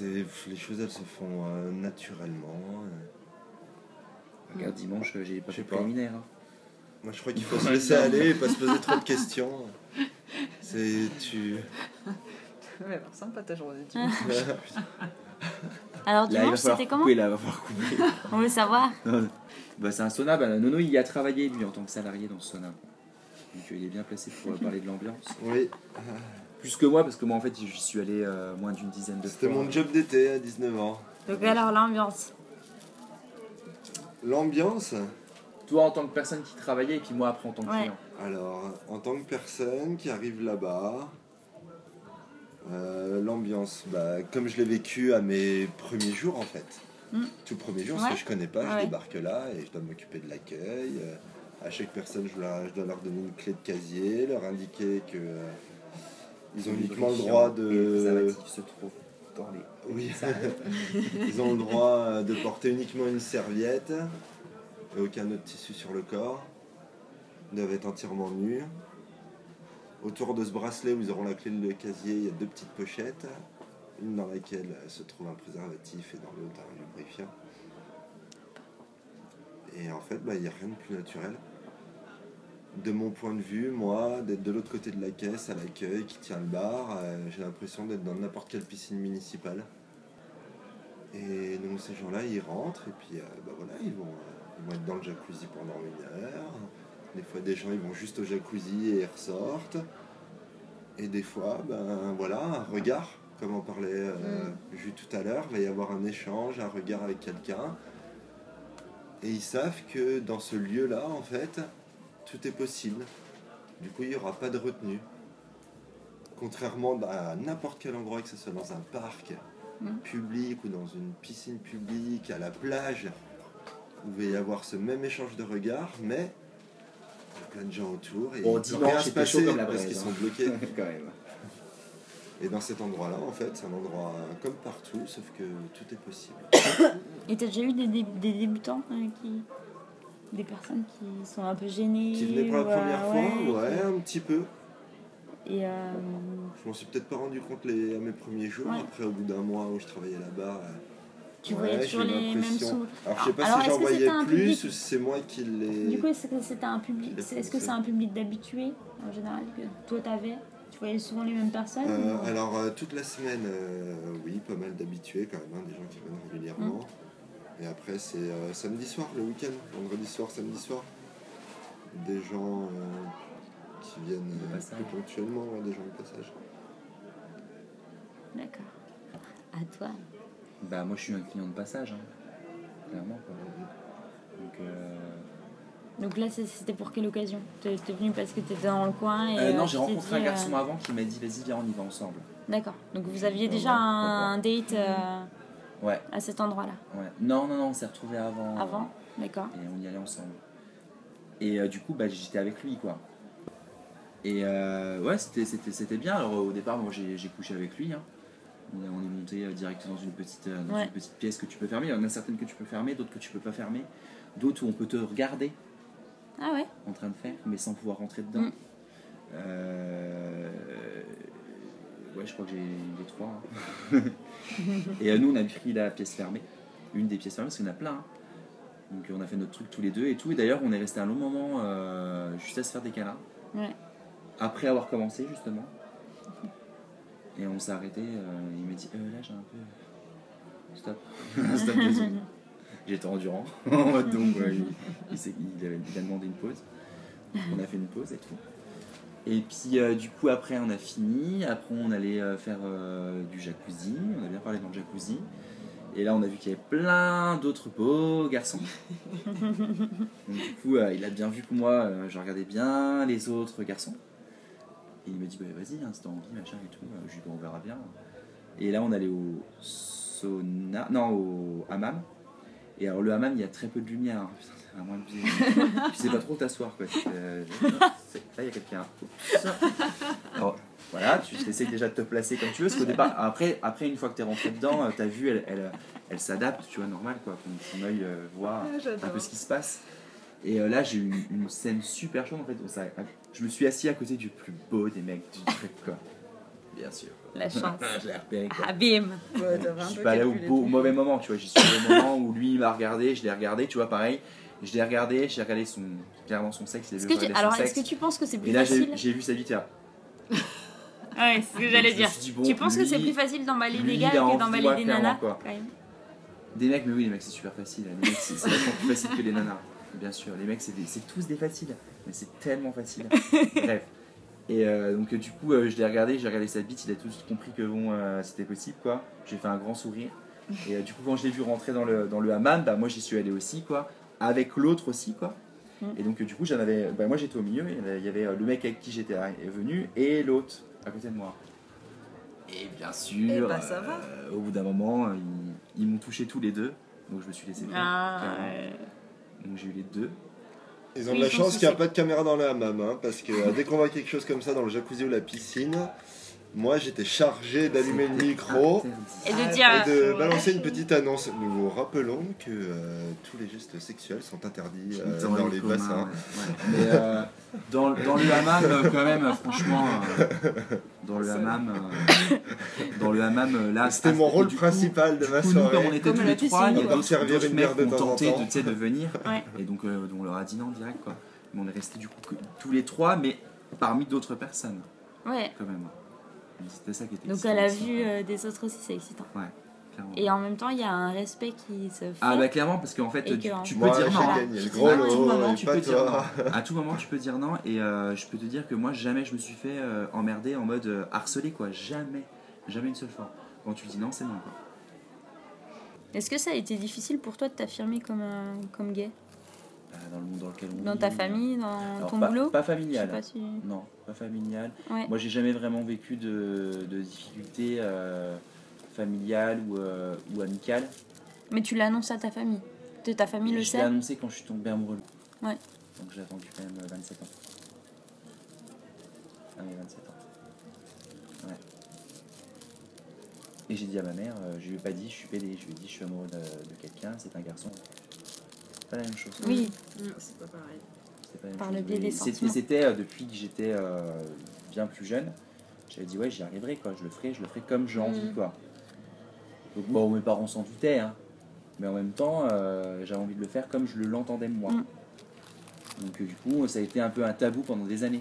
Les choses, elles se font euh, naturellement. Regarde, dimanche, euh, j'ai pas fait pas. préliminaire. hein. Moi, je crois qu'il faut *laughs* se laisser aller et pas se poser trop de questions. C'est tu. Ouais, alors, sympa ta journée. tu vois. *laughs* *laughs* Alors, dimanche, c'était comment couper, là, il va falloir couper. On veut savoir. *laughs* bah, c'est un sauna, bah, Nono il y a travaillé lui en tant que salarié dans ce sauna. Donc euh, il est bien placé pour parler de l'ambiance. oui, Plus que moi, parce que moi en fait j'y suis allé euh, moins d'une dizaine de fois. c'était mon job d'été à 19 ans. Donc, alors, l'ambiance. L'ambiance, Toi en tant que personne qui travaillait et puis moi après en tant que Ouais. client. alors, en tant que personne qui arrive là-bas, euh, l'ambiance, bah, comme je l'ai vécu à mes premiers jours en fait. Mm. Tout premier jour, Ouais. parce que je connais pas, Ouais. je débarque là et je dois m'occuper de l'accueil. Euh, À chaque personne, je, leur- je dois leur donner une clé de casier, leur indiquer que euh, ils ont uniquement le droit de. se trouve dans les. Oui. *laughs* Ils ont le droit de porter uniquement une serviette aucun autre tissu sur le corps. Ils doivent être entièrement nus. Autour de ce bracelet où ils auront la clé de casier, il y a deux petites pochettes. Une dans laquelle se trouve un préservatif et dans l'autre un lubrifiant. Et en fait, bah, il n'y a rien de plus naturel. De mon point de vue, moi, d'être de l'autre côté de la caisse, à l'accueil, qui tient le bar, euh, j'ai l'impression d'être dans n'importe quelle piscine municipale. Et donc ces gens-là, ils rentrent et puis euh, bah voilà, ils vont, euh, ils vont être dans le jacuzzi pendant une heure. Des fois, des gens, ils vont juste au jacuzzi et ils ressortent. Et des fois, ben voilà, un regard. comme en parlait euh, Jules tout à l'heure, il va y avoir un échange, un regard avec quelqu'un. Et ils savent que dans ce lieu-là, en fait, tout est possible. Du coup, il n'y aura pas de retenue. Contrairement à n'importe quel endroit, que ce soit dans un parc Mm. public ou dans une piscine publique, à la plage, va y avoir ce même échange de regards, mais il y a plein de gens autour et Bon, il peut dimanche, rien se passer comme la parce qu'ils sont bloqués. *laughs* Quand même. Et dans cet endroit-là, en fait, c'est un endroit comme partout, sauf que tout est possible. *coughs* Et t'as déjà eu des, dé- des débutants euh, qui. Des personnes qui sont un peu gênées Qui venait pour la ou, euh, première fois, ouais, un petit peu. Et euh, Je m'en suis peut-être pas rendu compte les, à mes premiers jours. Ouais. Après, au bout d'un mois où je travaillais là-bas, euh, tu ouais, voyais toujours les mêmes sous. Alors, je sais pas Alors, si est-ce j'en que voyais c'était un plus public ou si c'est moi qui les. Du coup, est-ce que c'était un public Est-ce que c'est un public d'habitués en général que toi t'avais Tu voyais souvent les mêmes personnes Euh, ou- alors, euh, toute la semaine, euh, oui, pas mal d'habitués quand même, hein, des gens qui viennent régulièrement. Mm. Et après, c'est euh, samedi soir, le week-end, vendredi soir, samedi soir. Des gens euh, qui viennent plus ponctuellement, ouais, des gens de passage. D'accord. À toi. Bah, moi, je suis un client de passage, hein. clairement. Quoi. Donc, euh, Donc là, c'était pour quelle occasion? T'es venu parce que t'étais dans le coin et. euh, non, euh, j'ai rencontré un dit, garçon euh, avant qui m'a dit vas-y, viens, on y va ensemble. D'accord. Donc vous aviez déjà ouais, un date euh, Ouais, à cet endroit-là? Ouais. Non, non, non, on s'est retrouvés avant. Avant D'accord. Et on y allait ensemble. Et euh, du coup, bah, j'étais avec lui, quoi. Et euh, ouais, c'était, bien. Alors au départ, moi, j'ai, j'ai couché avec lui. hein. On, est, on est monté euh, direct dans une petite, euh, dans Ouais. une petite pièce que tu peux fermer. Il y en a certaines que tu peux fermer, d'autres que tu peux pas fermer. D'autres où on peut te regarder Ah ouais en train de faire, mais sans pouvoir rentrer dedans. Mm. Euh, Ouais, je crois que j'ai les trois. hein. *laughs* et euh, nous, on a pris la pièce fermée, une des pièces fermées, parce qu'il y en a plein. hein. Donc on a fait notre truc tous les deux et tout. Et d'ailleurs, on est resté un long moment euh, juste à se faire des câlins. Ouais. Après avoir commencé, justement. Et on s'est arrêté. euh, il m'a dit euh, Là, j'ai un peu. Stop. *laughs* Stop deux secondes. J'étais endurant. *laughs* Donc, ouais, il, il, s'est- il a, il a demandé une pause. On a fait une pause et tout. Et puis, euh, du coup, après, on a fini. Après, on allait euh, faire euh, du jacuzzi. On a bien parlé dans le jacuzzi. Et là, on a vu qu'il y avait plein d'autres beaux garçons. *laughs* Donc, du coup, il a bien vu que moi, je regardais bien les autres garçons. Et il m'a dit, bah, vas-y, hein, si t'as envie, machin et tout. Euh, Je lui Bah, on verra bien. Et là, on allait au sauna, non, au hammam. Et alors, le hammam, il y a très peu de lumière. hein. Putain, c'est vraiment abusé. *laughs* tu sais pas trop où t'asseoir, quoi. Tu euh, *laughs* Là, il y a quelqu'un. Alors, voilà, tu essaies déjà de te placer comme tu veux. Parce qu'au départ, après, après, une fois que t'es rentré dedans, euh, ta vue, elle, elle, elle s'adapte, tu vois, normal, quoi. Ton, ton œil euh, voit Ah, un peu ce qui se passe. Et euh, là, j'ai eu une, une scène super chaude en fait. Ça- je me suis assis à côté du plus beau des mecs du truc, quoi. Bien sûr. La chance. *laughs* je l'ai repéré, quoi. Ah bim Ouais, Je suis pas allé au, beau- mauvais moment, tu vois. J'y suis au moment où lui il m'a regardé, je l'ai regardé, tu vois, pareil. Je l'ai regardé, j'ai regardé son, clairement son sexe. Est-ce que tu- Alors, est-ce que tu penses que c'est plus Et là, j'ai facile j'ai vu sa vie, tiens. Ouais, c'est ce que j'allais dire. suis dit, bon, tu penses que c'est plus facile d'emballer des gars que de d'emballer des nanas quoi. quand même Des mecs, mais oui, les mecs, c'est super facile. Les mecs, c'est c'est vachement plus facile que les nanas. Bien sûr, les mecs, c'est des- c'est tous des faciles. Mais c'est tellement facile. *laughs* Bref. Et euh, donc, euh, du coup, euh, je l'ai regardé, j'ai regardé sa bite, il a suite compris que bon, euh, c'était possible, quoi. J'ai fait un grand sourire. Et euh, du coup, quand je l'ai vu rentrer dans le, dans le hammam, bah, moi, j'y suis allé aussi, quoi. Avec l'autre aussi, quoi. Mm. Et donc, euh, du coup, j'en avais. Bah, moi, j'étais au milieu, il y avait- il y avait euh, le mec avec qui j'étais arri- venu et l'autre à côté de moi. Et bien sûr, Eh bah, ça va. euh, au bout d'un moment, ils, ils m'ont touché tous les deux. Donc, je me suis laissé faire. Ah, clairement. ouais. Donc, j'ai eu les deux. Ils ont de la chance qu'il n'y a pas de caméra dans le hammam, hein, parce que euh, dès qu'on voit quelque chose comme ça dans le jacuzzi ou la piscine, moi j'étais chargé d'allumer le micro Et de Ah, dire. et de ouais. balancer une petite annonce. Nous vous rappelons que euh, tous les gestes sexuels sont interdits euh, dans, les bassins. ouais, ouais. Mais euh, dans, dans le hammam, quand même, franchement, euh, dans le hammam, euh, dans le hammam, euh, là, C'était mon rôle coup- principal de du ma coup, nous, on soirée. était Comme tous les trois, il y a d'autres Servir d'autres une mecs de qui ont tenté de, sais, de venir. Ouais. Et donc, euh, on leur a dit non direct, quoi. Mais on est resté du coup que tous les trois, mais parmi d'autres personnes, Ouais. quand même. C'était ça qui était Donc excitant à la vue euh, des autres aussi, c'est excitant. Clairement. Et en même temps, il y a un respect qui se fait. Ah bah clairement parce qu'en fait tu, que, tu en peux dire non. À tout moment tu peux dire non. À tout moment tu peux dire non et euh, je peux te dire que moi jamais je me suis fait euh, emmerder en mode euh, harcelé quoi. Jamais. Jamais une seule fois. Quand tu dis non, c'est non. Quoi. Est-ce que ça a été difficile pour toi de t'affirmer comme, un- comme gay? Euh, dans le monde dans lequel on Dans vit, ta euh, famille, dans alors, ton pas, boulot? Pas Je sais familial. pas si- Non, pas familial. Ouais. Moi, j'ai jamais vraiment vécu de, de difficultés euh, familiales ou, euh, ou amicales. Mais tu l'as annoncé à ta famille. De ta famille le je l'ai sait annoncé quand je suis tombé amoureux. Ouais. Donc j'ai attendu quand même euh, 27 ans. Ah mais 27 ans. Ouais. Et j'ai dit à ma mère, euh, je lui ai pas dit je suis pédé, je lui ai dit je suis amoureux de, de quelqu'un, c'est un garçon. C'est pas la même chose. Oui, Mm, C'est pas pareil. Pas Par le biais des c'était- sentiments. C'était euh, depuis que j'étais euh, bien plus jeune. J'avais dit ouais j'y arriverai quoi, je le ferai, je le ferai comme j'ai envie Mhm. quoi. Donc bon mes parents s'en doutaient hein. Mais en même temps euh, j'avais envie de le faire comme je le l'entendais moi. Mhm. Donc du coup ça a été un peu un tabou pendant des années.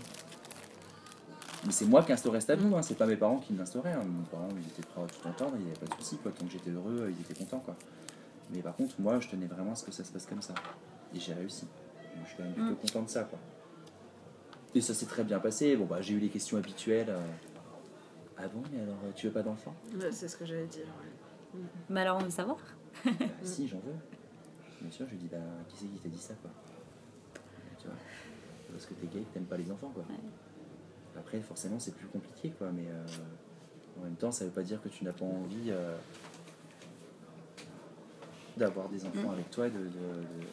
Mais c'est moi qui instaurais ce tabou, hein. c'est pas mes parents qui l'instauraient. hein. Mes parents ils étaient prêts à tout entendre, il n'y avait pas de souci quoi. Tant que j'étais heureux, ils étaient contents quoi. Mais par contre moi je tenais vraiment à ce que ça se passe comme ça. Et j'ai réussi. Donc, je suis quand même plutôt Mm. content de ça quoi. Et ça s'est très bien passé. Bon, bah, j'ai eu les questions habituelles. euh, Ah bon, mais alors euh, tu veux pas d'enfant? Ouais, c'est ce que j'allais dire. ouais. mais alors on veut savoir? Bah, *laughs* Si, j'en veux. Bien sûr, je lui dis Bah, qui c'est qui t'a dit ça quoi? Tu vois Parce que t'es gay, t'aimes pas les enfants quoi. Après, forcément, c'est plus compliqué quoi, mais euh, en même temps, ça veut pas dire que tu n'as pas envie euh, d'avoir des enfants Mm. avec toi. et De, de- de-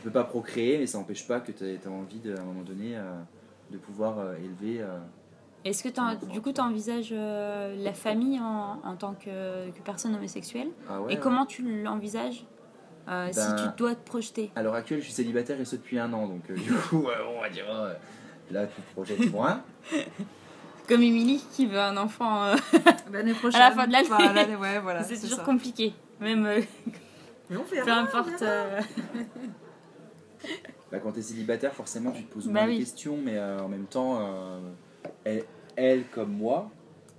Tu peux pas procréer, mais ça n'empêche pas que tu as envie de, à un moment donné euh, de pouvoir euh, élever. euh, Est-ce que du coup tu envisages la famille en, en tant que, que personne homosexuelle Ah ouais, Et ouais. comment tu l'envisages euh, si Ben- tu dois te projeter À l'heure actuelle, je suis célibataire et ce depuis un an, donc euh, du *laughs* coup, euh, on va dire, euh, là, tu te projettes moins. *laughs* Comme Émilie qui veut un enfant, euh, *laughs* L'année prochaine. À la fin de l'année. Enfin, ouais, voilà. c'est toujours ça. compliqué. Même euh, Mais on verra, peu on importe. Bah, quand tu es célibataire, forcément, tu te poses Bah moins de oui. questions, mais euh, en même temps, euh, elle, elle, comme moi,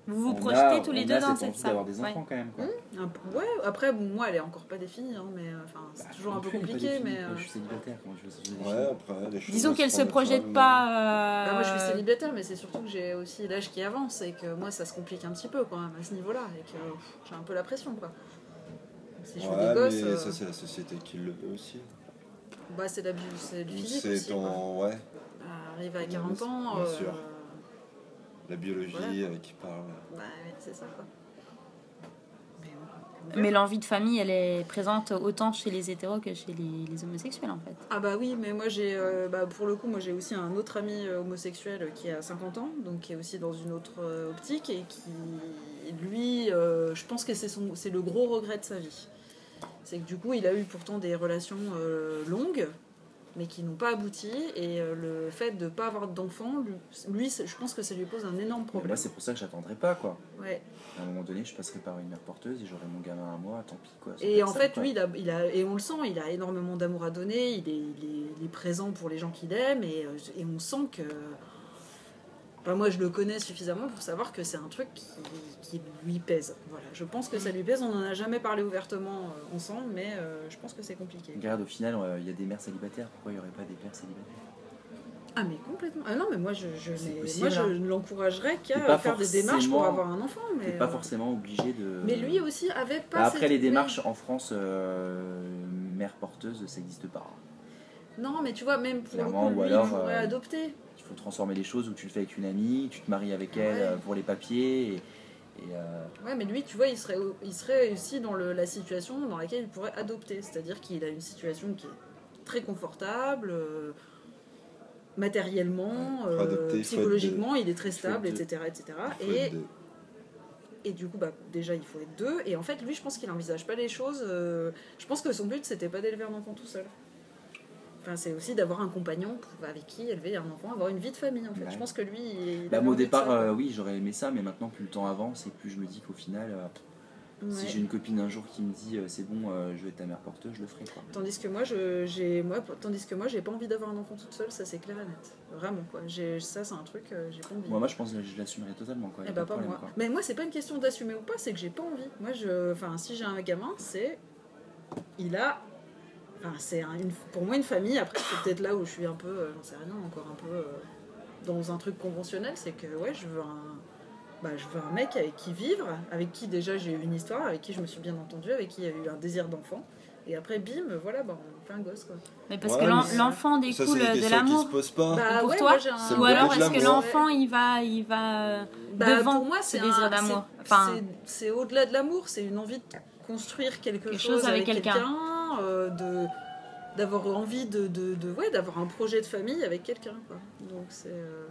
vous vous projetez a- tous les deux dans cette salle. d'avoir des Ouais. enfants quand même. Quoi. Un peu- ouais, après, bon, moi, elle est encore pas définie, hein, mais euh, enfin, c'est Bah, toujours un peu compliqué. définie, mais euh, Je suis célibataire, comment je vais Ouais, après, Disons qu'elle se projette pas. euh, bah, moi, je suis célibataire, mais c'est surtout que j'ai aussi l'âge qui avance et que moi, ça se complique un petit peu quand même à ce niveau-là et que j'ai un peu la pression, quoi. Si je Ouais, des gosses, mais euh, ça, c'est la société qui le veut aussi. Bah, c'est la- c'est du physique c'est ton. Ouais, Arrive à Ouais, 40 bien ans, sûr. euh, la biologie Voilà. euh, qui parle. bah, c'est ça, quoi. Mais, l'envie de famille, elle est présente autant chez les hétéros que chez les, les homosexuels en fait. Ah bah oui, mais moi j'ai, euh, bah pour le coup, moi j'ai aussi un autre ami euh, homosexuel qui a 50 ans, donc qui est aussi dans une autre optique et qui, lui, euh, je pense que c'est son, c'est le gros regret de sa vie. C'est que du coup, il a eu pourtant des relations euh, longues, mais qui n'ont pas abouti, et euh, le fait de ne pas avoir d'enfant, lui, je pense que ça lui pose un énorme Mais problème. Moi, c'est pour ça que j'attendrai pas, quoi. Ouais. À un moment donné, je passerai par une mère porteuse et j'aurai mon gamin à moi, tant pis, quoi. Et en fait, lui, il a, il a- et on le sent, il a énormément d'amour à donner, il est, il est- il est présent pour les gens qu'il aime, et, euh, et on sent que. Enfin, moi, je le connais suffisamment pour savoir que c'est un truc qui, qui lui pèse. Voilà, je pense que ça lui pèse. On n'en a jamais parlé ouvertement euh, ensemble, mais euh, je pense que c'est compliqué. Regarde, au final, il y a des mères célibataires. Pourquoi il n'y aurait pas des pères célibataires? Ah, mais complètement. Ah non, mais moi, je, possible, moi, je hein. ne l'encouragerais qu'à faire des démarches pour avoir un enfant. Mais, pas euh, forcément obligé de. mais lui aussi avait pas. Bah, après, cette- les oui. démarches en France, euh, mère porteuse, ça n'existe pas. Non, mais tu vois, même pour Clairement, le coup, ou lui, alors, il pourrait adopter. Faut transformer les choses où tu le fais avec une amie, tu te maries avec elle Ouais. euh, pour les papiers. Et, et, euh, Ouais, mais lui, tu vois, il serait, il serait aussi dans le- la situation dans laquelle il pourrait adopter. C'est-à-dire qu'il a une situation qui est très confortable, euh, matériellement, adopter, psychologiquement, il est très stable, etc. etc. Et, et du coup, bah, déjà, il faut être deux. Et en fait, lui, je pense qu'il n'envisage pas les choses. euh, je pense que son but, c'était pas d'élever un enfant tout seul. Enfin, c'est aussi d'avoir un compagnon pour- avec qui élever un enfant, avoir une vie de famille, en fait. Ouais. Je pense que lui, il. Bah, moi, au départ, euh, oui, j'aurais aimé ça, mais maintenant, plus le temps avance et plus je me dis qu'au final, euh, si j'ai une copine un jour qui me dit euh, c'est bon, je vais être ta mère porteuse, je le ferai. Quoi. Tandis que moi, j'ai, moi, tandis que moi, j'ai pas envie d'avoir un enfant toute seule, ça c'est clair et net. Vraiment quoi. Ça c'est un truc, j'ai pas envie. Moi, moi, je pense que je l'assumerai totalement. Quoi. Eh bah pas moi. quoi. Mais moi, c'est pas une question d'assumer ou pas, c'est que j'ai pas envie. Moi, je, enfin, si j'ai un gamin, c'est, il a, enfin, c'est un- une, pour moi une famille. Après, c'est peut-être là où je suis un peu, euh, j'en sais rien, encore un peu euh, dans un truc conventionnel, c'est que ouais, je veux un, bah, je veux un mec avec qui vivre, avec qui déjà j'ai eu une histoire, avec qui je me suis bien entendue, avec qui il y a eu un désir d'enfant. Et après, bim, voilà, bah, on fait un gosse. Quoi. Mais parce Ouais, que l'enfant découle de l'amour. se posent pas. Bah, pour ouais, toi moi, Ou alors est-ce que l'enfant il va, il va Bah, devant pour moi, ce c'est désir d'amour? c'est- Enfin, c'est- c'est au-delà de l'amour, c'est une envie de construire quelque, Quelque chose, chose avec avec quelqu'un. quelqu'un, euh, de d'avoir envie de, de, de- ouais, d'avoir un projet de famille avec quelqu'un. quoi. Donc c'est euh,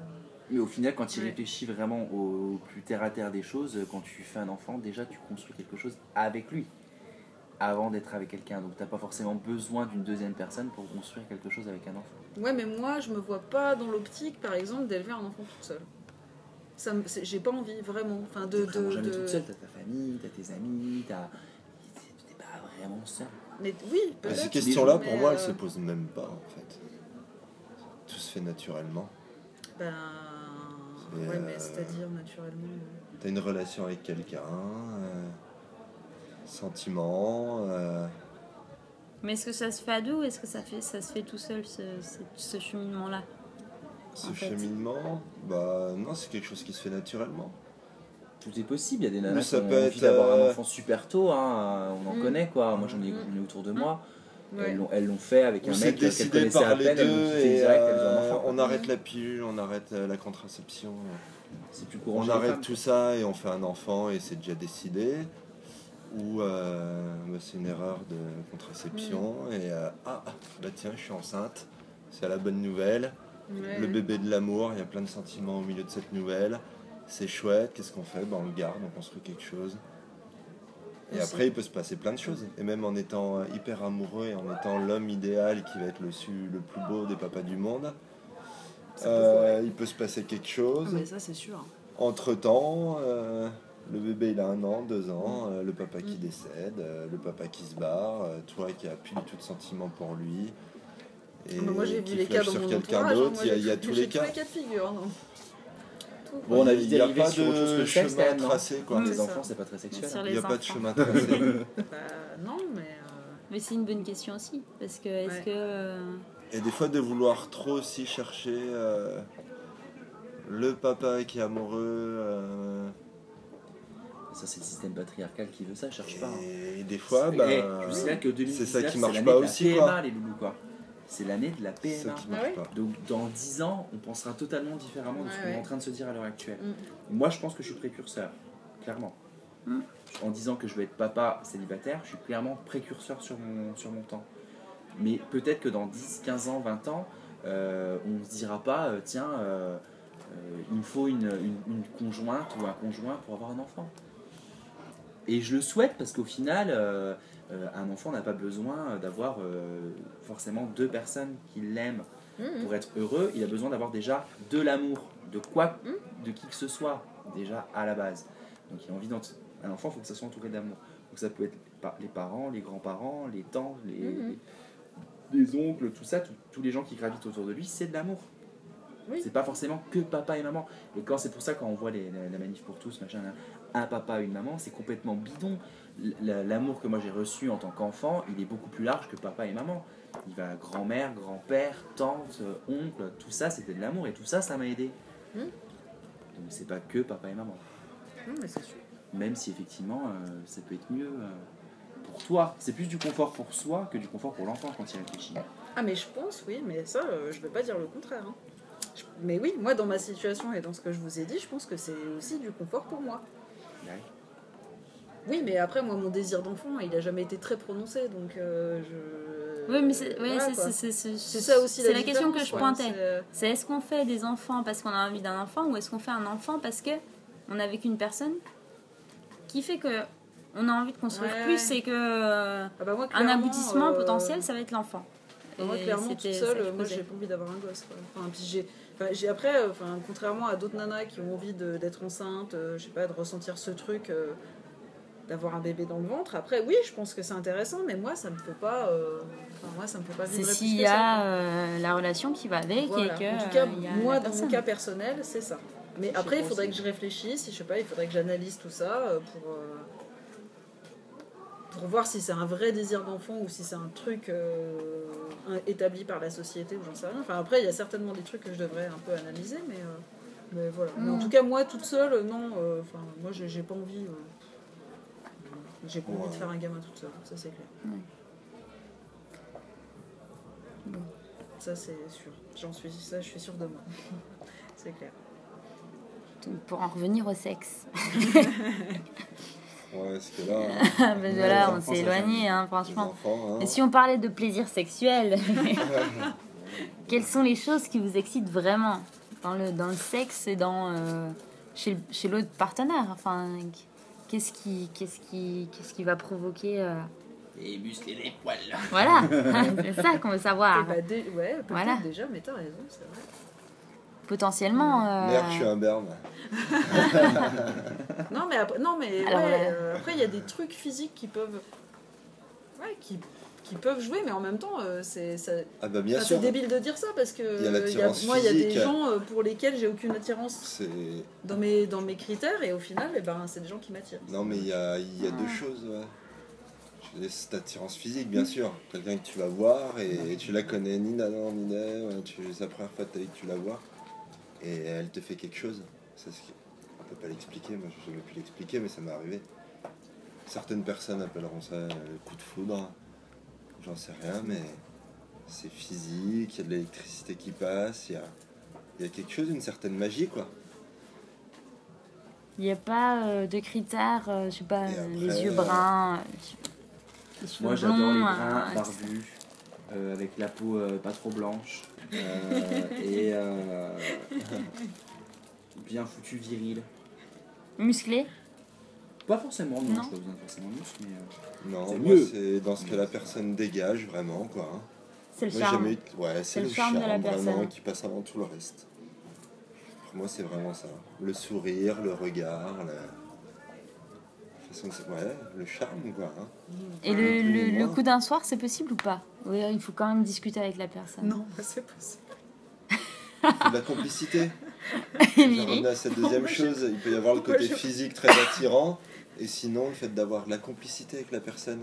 Mais au final, quand tu Ouais. réfléchis vraiment au, au plus terre à terre des choses, quand tu fais un enfant, déjà tu construis quelque chose avec lui avant d'être avec quelqu'un. Donc t'as pas forcément besoin d'une deuxième personne pour construire quelque chose avec un enfant. ouais, mais moi je me vois pas dans l'optique, par exemple, d'élever un enfant toute seule. Ça, me- c'est- j'ai pas envie vraiment. Enfin, de, de, jamais de- toute seule, t'as ta famille, t'as tes amis, t'as... pas vraiment seul. Mais oui, peut-être. ces questions-là, pour moi, elles euh, se posent même pas, en fait. Tout se fait naturellement. Ben, Et, ouais, mais euh, c'est-à-dire naturellement. euh, T'as une relation avec quelqu'un, euh, sentiments, euh, mais est-ce que ça se fait à deux ou est-ce que ça, fait, ça se fait tout seul ce, ce, ce cheminement-là? Ce En fait. cheminement. Bah non, c'est quelque chose qui se fait naturellement. Tout est possible, il y a des nanas Mais qui ça ont peut envie être, d'avoir un euh, enfant super tôt, hein, on en Mm. connaît quoi. Moi j'en ai, Mm. j'en ai autour de moi. ouais. Elles l'ont- fait avec Ou un mec qu'elles décidé connaissaient par à les peine, deux et direct, euh, enfant. on arrête la pilule, on arrête euh, la contraception. C'est plus courant On arrête femmes. tout ça et on fait un enfant et c'est déjà décidé. Ou euh, bah, c'est une erreur de contraception et euh, ah bah tiens je suis enceinte, c'est la bonne nouvelle, Ouais. le bébé de l'amour, il y a plein de sentiments au milieu de cette nouvelle, c'est chouette, qu'est-ce qu'on fait? Bah, On le garde, on construit quelque chose. Et après il peut se passer plein de choses. Et même en étant euh, hyper amoureux et en étant l'homme idéal qui va être le, su- le plus beau des papas du monde, euh, il peut se passer quelque Ah, chose. mais ça, c'est sûr. Entre temps, le bébé il a un an, deux ans, euh, le papa qui Mm. décède, euh, le papa qui se barre, euh, toi qui a plus du tout de sentiments pour lui. Et Ah, moi, j'ai vu les cas dans mon entourage. hein. il y a, y a tous les cas. tous les cas de figure. Non. Tout. Bon, on a vite il n'y a dérivé pas sur autre chose que de le sexe, quand chemin même, non tracé quoi. Les enfants, c'est pas très sexuel. Hein. Il n'y a pas de chemin tracé. *laughs* *laughs* Bah, non, mais. euh, Mais c'est une bonne question aussi. Parce que est-ce Ouais. que. euh, Et des fois de vouloir trop aussi chercher euh, le papa qui est amoureux. euh, Ça, c'est le système patriarcal qui veut ça, cherche pas. hein. et des fois, bah, je vous signale que 2019, c'est ça qui marche pas aussi, quoi. les loulous, quoi. C'est l'année de la ça PMA. Ah. Donc dans 10 ans, on pensera totalement différemment de ce qu'on est en train de se dire à l'heure actuelle. Mm. Moi, je pense que je suis précurseur, clairement. Mm. En disant que je vais être papa célibataire, je suis clairement précurseur sur mon, sur mon temps. Mais peut-être que dans 10, 15 ans, 20 ans, euh, on ne se dira pas, euh, tiens, euh, euh, il me faut une, une- une conjointe ou un conjoint pour avoir un enfant. Et je le souhaite parce qu'au final, euh, un enfant n'a pas besoin d'avoir euh, forcément deux personnes qui l'aiment Mhm. pour être heureux, il a besoin d'avoir déjà de l'amour, de quoi, Mm. de qui que ce soit, déjà à la base. Donc il a envie. Un enfant, il faut que ça soit entouré d'amour. Donc ça peut être les parents, les grands-parents, les tantes, les, les, les oncles, tout ça, tout- tous les gens qui gravitent autour de lui, c'est de l'amour. Oui. C'est pas forcément que papa et maman. Et quand c'est pour ça quand on voit les, la, la manif pour tous, machin, là, un papa, une maman, c'est complètement bidon. L'amour que moi j'ai reçu en tant qu'enfant, il est beaucoup plus large que papa et maman. Il va grand-mère, grand-père, tante, oncle, tout ça c'était de l'amour et tout ça ça m'a aidé. Hmm. Donc c'est pas que papa et maman. Mais sûr. Même si effectivement euh, ça peut être mieux euh, pour toi. C'est plus du confort pour soi que du confort pour l'enfant quand il réfléchit. Ah, mais je pense, oui, mais ça, euh, je veux pas dire le contraire. hein. Je- Mais oui, moi, dans ma situation et dans ce que je vous ai dit, je pense que c'est aussi du confort pour moi. Oui, mais après, moi, mon désir d'enfant, il a jamais été très prononcé, donc euh, je. Oui, mais c'est ouais, ça aussi C'est la la question que je pointais. C'est- C'est est-ce qu'on fait des enfants parce qu'on a envie d'un enfant ou est-ce qu'on fait un enfant parce que on est avec une personne qui fait que on a envie de construire Ouais. plus et que euh, Ah bah moi, un aboutissement euh, potentiel ça va être l'enfant. Bah, moi, clairement, toute seule, moi, j'ai pas envie d'avoir un gosse. quoi. Enfin, puis j'ai, enfin, après, euh, enfin, contrairement à d'autres nanas qui ont envie d'être enceinte, euh, je sais pas, de ressentir ce truc, euh, d'avoir un bébé dans le ventre. Après, oui, je pense que c'est intéressant, mais moi, ça me fait pas, euh, enfin, moi, ça me fait pas C'est s'il y a euh, la relation qui va avec Voilà. et que en tout cas, euh, moi, dans mon cas personnel, c'est ça. Mais après, il faudrait aussi. que je réfléchisse, je sais pas, il faudrait que j'analyse tout ça euh, pour, euh, pour voir si c'est un vrai désir d'enfant ou si c'est un truc euh, établi par la société ou j'en sais rien. Enfin, après, il y a certainement des trucs que je devrais un peu analyser, mais. euh, Mais voilà. Mais en Mm. tout cas, moi, toute seule, non. euh, Enfin, moi, j'ai j'ai pas envie. J'ai pas envie de faire un gamin toute seule, ça c'est clair. Ouais. Bon. Ça c'est sûr. J'en suis, ça, je suis sûre de moi. *laughs* c'est clair. Donc, pour en revenir au sexe. *laughs* Ouais, parce que là. Ben *laughs* on s'est éloigné, hein, franchement. enfants, hein. Et si on parlait de plaisir sexuel, quelles sont les choses qui vous excitent vraiment dans le, dans le sexe et dans, euh, chez, chez l'autre partenaire Enfin, qu'est-ce qui, qu'est-ce qui, qu'est-ce qui va provoquer euh, Les muscles et les poils. Voilà, *laughs* c'est ça qu'on veut savoir. Bah, dé- ouais, peut-être Voilà. déjà, mais t'as raison, c'est vrai. Potentiellement. euh, Merde, je suis un berbe. *laughs* Non, mais après, non, mais Alors, ouais, ouais. euh, après, il y a des trucs physiques qui peuvent. Ouais, qui, qui peuvent jouer, mais en même temps, euh, c'est ça- Ah bah bien enfin, sûr. c'est débile de dire ça parce que Il y a euh, l'attirance moi, il y a des gens euh, pour lesquels j'ai aucune attirance C'est dans mes, dans mes critères, et au final, eh ben, c'est des gens qui m'attirent. non mais il y a, il y a deux choses. Ouais. Je Cette attirance physique, bien sûr. Quelqu'un que tu vas voir et tu la connais ni d'Adam ni ouais, tu- C'est la première fois de ta vie que tu la vois et elle te fait quelque chose. C'est ce qui- on peut pas l'expliquer. Moi, j'ai jamais pu l'expliquer, mais ça m'est arrivé. Certaines personnes appelleront ça le coup de foudre. J'en sais rien, mais c'est physique. Il y a de l'électricité qui passe. Il y a, il y a quelque chose, une certaine magie, quoi. Il n'y a pas euh, de critères, euh, je sais pas, après, les yeux euh, bruns, euh, les cheveux Moi j'adore les bruns barbus, euh, avec la peau euh, pas trop blanche, euh, et euh, *laughs* bien foutu viril. musclés. Pas forcément, non, Non. j'ai pas besoin de forcément de muscles, mais. euh, Non, C'est moi, mieux. c'est dans ce que la personne dégage vraiment quoi. hein. C'est le Moi charme. jamais ouais, c'est le, charme, de la vraiment personne. qui passe avant tout le reste. Pour moi c'est vraiment ça. Le sourire, le regard, la façon de- ouais, le charme quoi. hein. Et le, le, coup d'un soir, c'est possible ou pas? Oui, il faut quand même discuter avec la personne? Non, bah, c'est possible. Il faut de la complicité. *laughs* Je Émilie à cette deuxième chose, il peut y avoir le Pourquoi côté je- physique très attirant et sinon le fait d'avoir de la complicité avec la personne.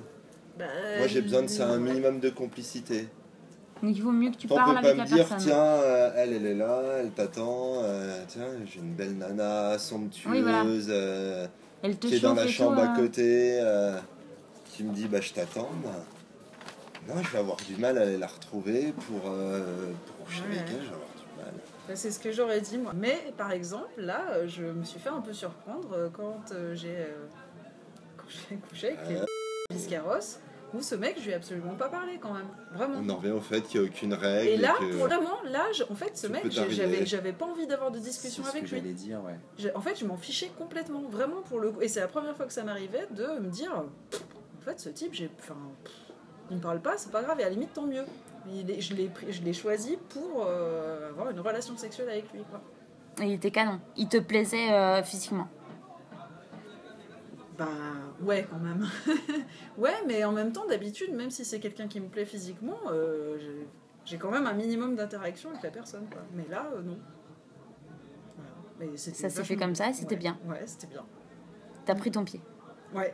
Bah, Moi j'ai besoin de ça, un minimum de complicité. Donc il vaut mieux que tu On parles peut pas avec me la dire, personne. tiens, euh, elle, elle est là, elle t'attend, euh, tiens, j'ai une belle nana somptueuse Oui, voilà. euh, Elle te qui est dans la chambre à hein. côté, euh, qui me dit, bah je t'attends. bah, Non, je vais avoir du mal à aller la retrouver pour, pour coucher Ouais. avec elle, je vais avoir du mal. Bah, c'est ce que j'aurais dit moi. Mais par exemple, là, je me suis fait un peu surprendre quand j'ai j'ai couché avec les Euh. Biscarros, où ce mec, je lui ai absolument pas parlé quand même. Vraiment. On en revient au fait qu'il n'y a aucune règle. Et là, que- pour vraiment, là, je- en fait, ce Tout mec, j'avais, pas envie d'avoir de discussion ce que avec lui. j'allais dire, ouais. En fait, je m'en fichais complètement, vraiment pour le coup. Et c'est la première fois que ça m'arrivait de me dire, en fait, ce type, j'ai, enfin, il me parle pas, c'est pas grave, et à la limite, tant mieux. Il est- je, l'ai je l'ai choisi pour euh, avoir une relation sexuelle avec lui. Quoi. Il était canon. Il te plaisait euh, physiquement. Bah ouais quand même. *laughs* ouais mais en même temps d'habitude même si c'est quelqu'un qui me plaît physiquement, euh, j'ai- quand même un minimum d'interaction avec la personne. Quoi. Mais là euh, non. Voilà. Mais c'était Ça s'est vachement- fait comme ça et c'était Ouais. bien. Ouais c'était bien. T'as pris ton pied. Ouais.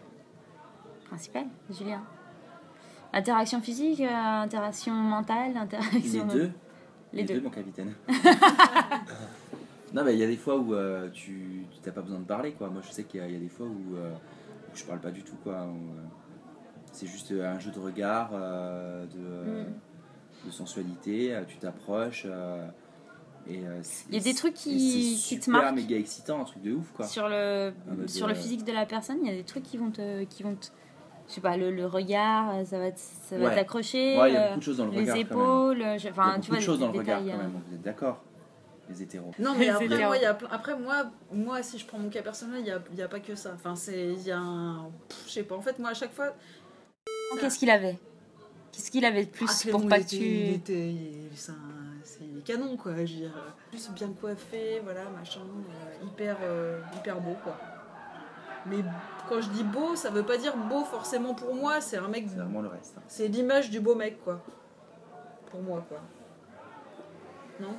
Principal, Julien. Interaction physique, euh, interaction mentale, Les interaction. deux Les deux. mon capitaine. *laughs* non, mais il y a des fois où euh, tu t'as pas besoin de parler, quoi. Moi, je sais qu'il y, a- il y a des fois où, euh, où je parle pas du tout, quoi. euh, c'est juste un jeu de regard, euh, de, euh, Mm. de sensualité. euh, tu t'approches. euh, et, euh, c'est- Il y a des trucs qui- c'est qui te super marquent. méga excitant, un truc de ouf, quoi. Sur le, mode, sur le euh, physique de la personne, il y a des trucs qui vont te. Qui vont te je sais pas, le, le regard, euh, ça va ça va Ouais. t'accrocher. Ouais, il y a euh, beaucoup de choses dans le les regard, quand même. épaules, euh, je- Il y a enfin, beaucoup tu vois, de des choses dans le regard, quand euh. même. Vous êtes d'accord Les hétéros. Non *laughs* mais après moi, il y a plein- après moi moi si je prends mon cas personnel il y a, il y a pas que ça. Enfin c'est il y a un je sais pas en fait moi à chaque fois Qu'est-ce qu'il avait? Qu'est-ce qu'il avait de plus Ah, pour pas que tu. était- il était il- c'est un- canon quoi je veux dire plus bien coiffé voilà machin euh, hyper euh, hyper beau quoi mais quand je dis beau ça veut pas dire beau forcément pour moi c'est un mec C'est vraiment le reste. hein. c'est l'image du beau mec quoi pour moi quoi non?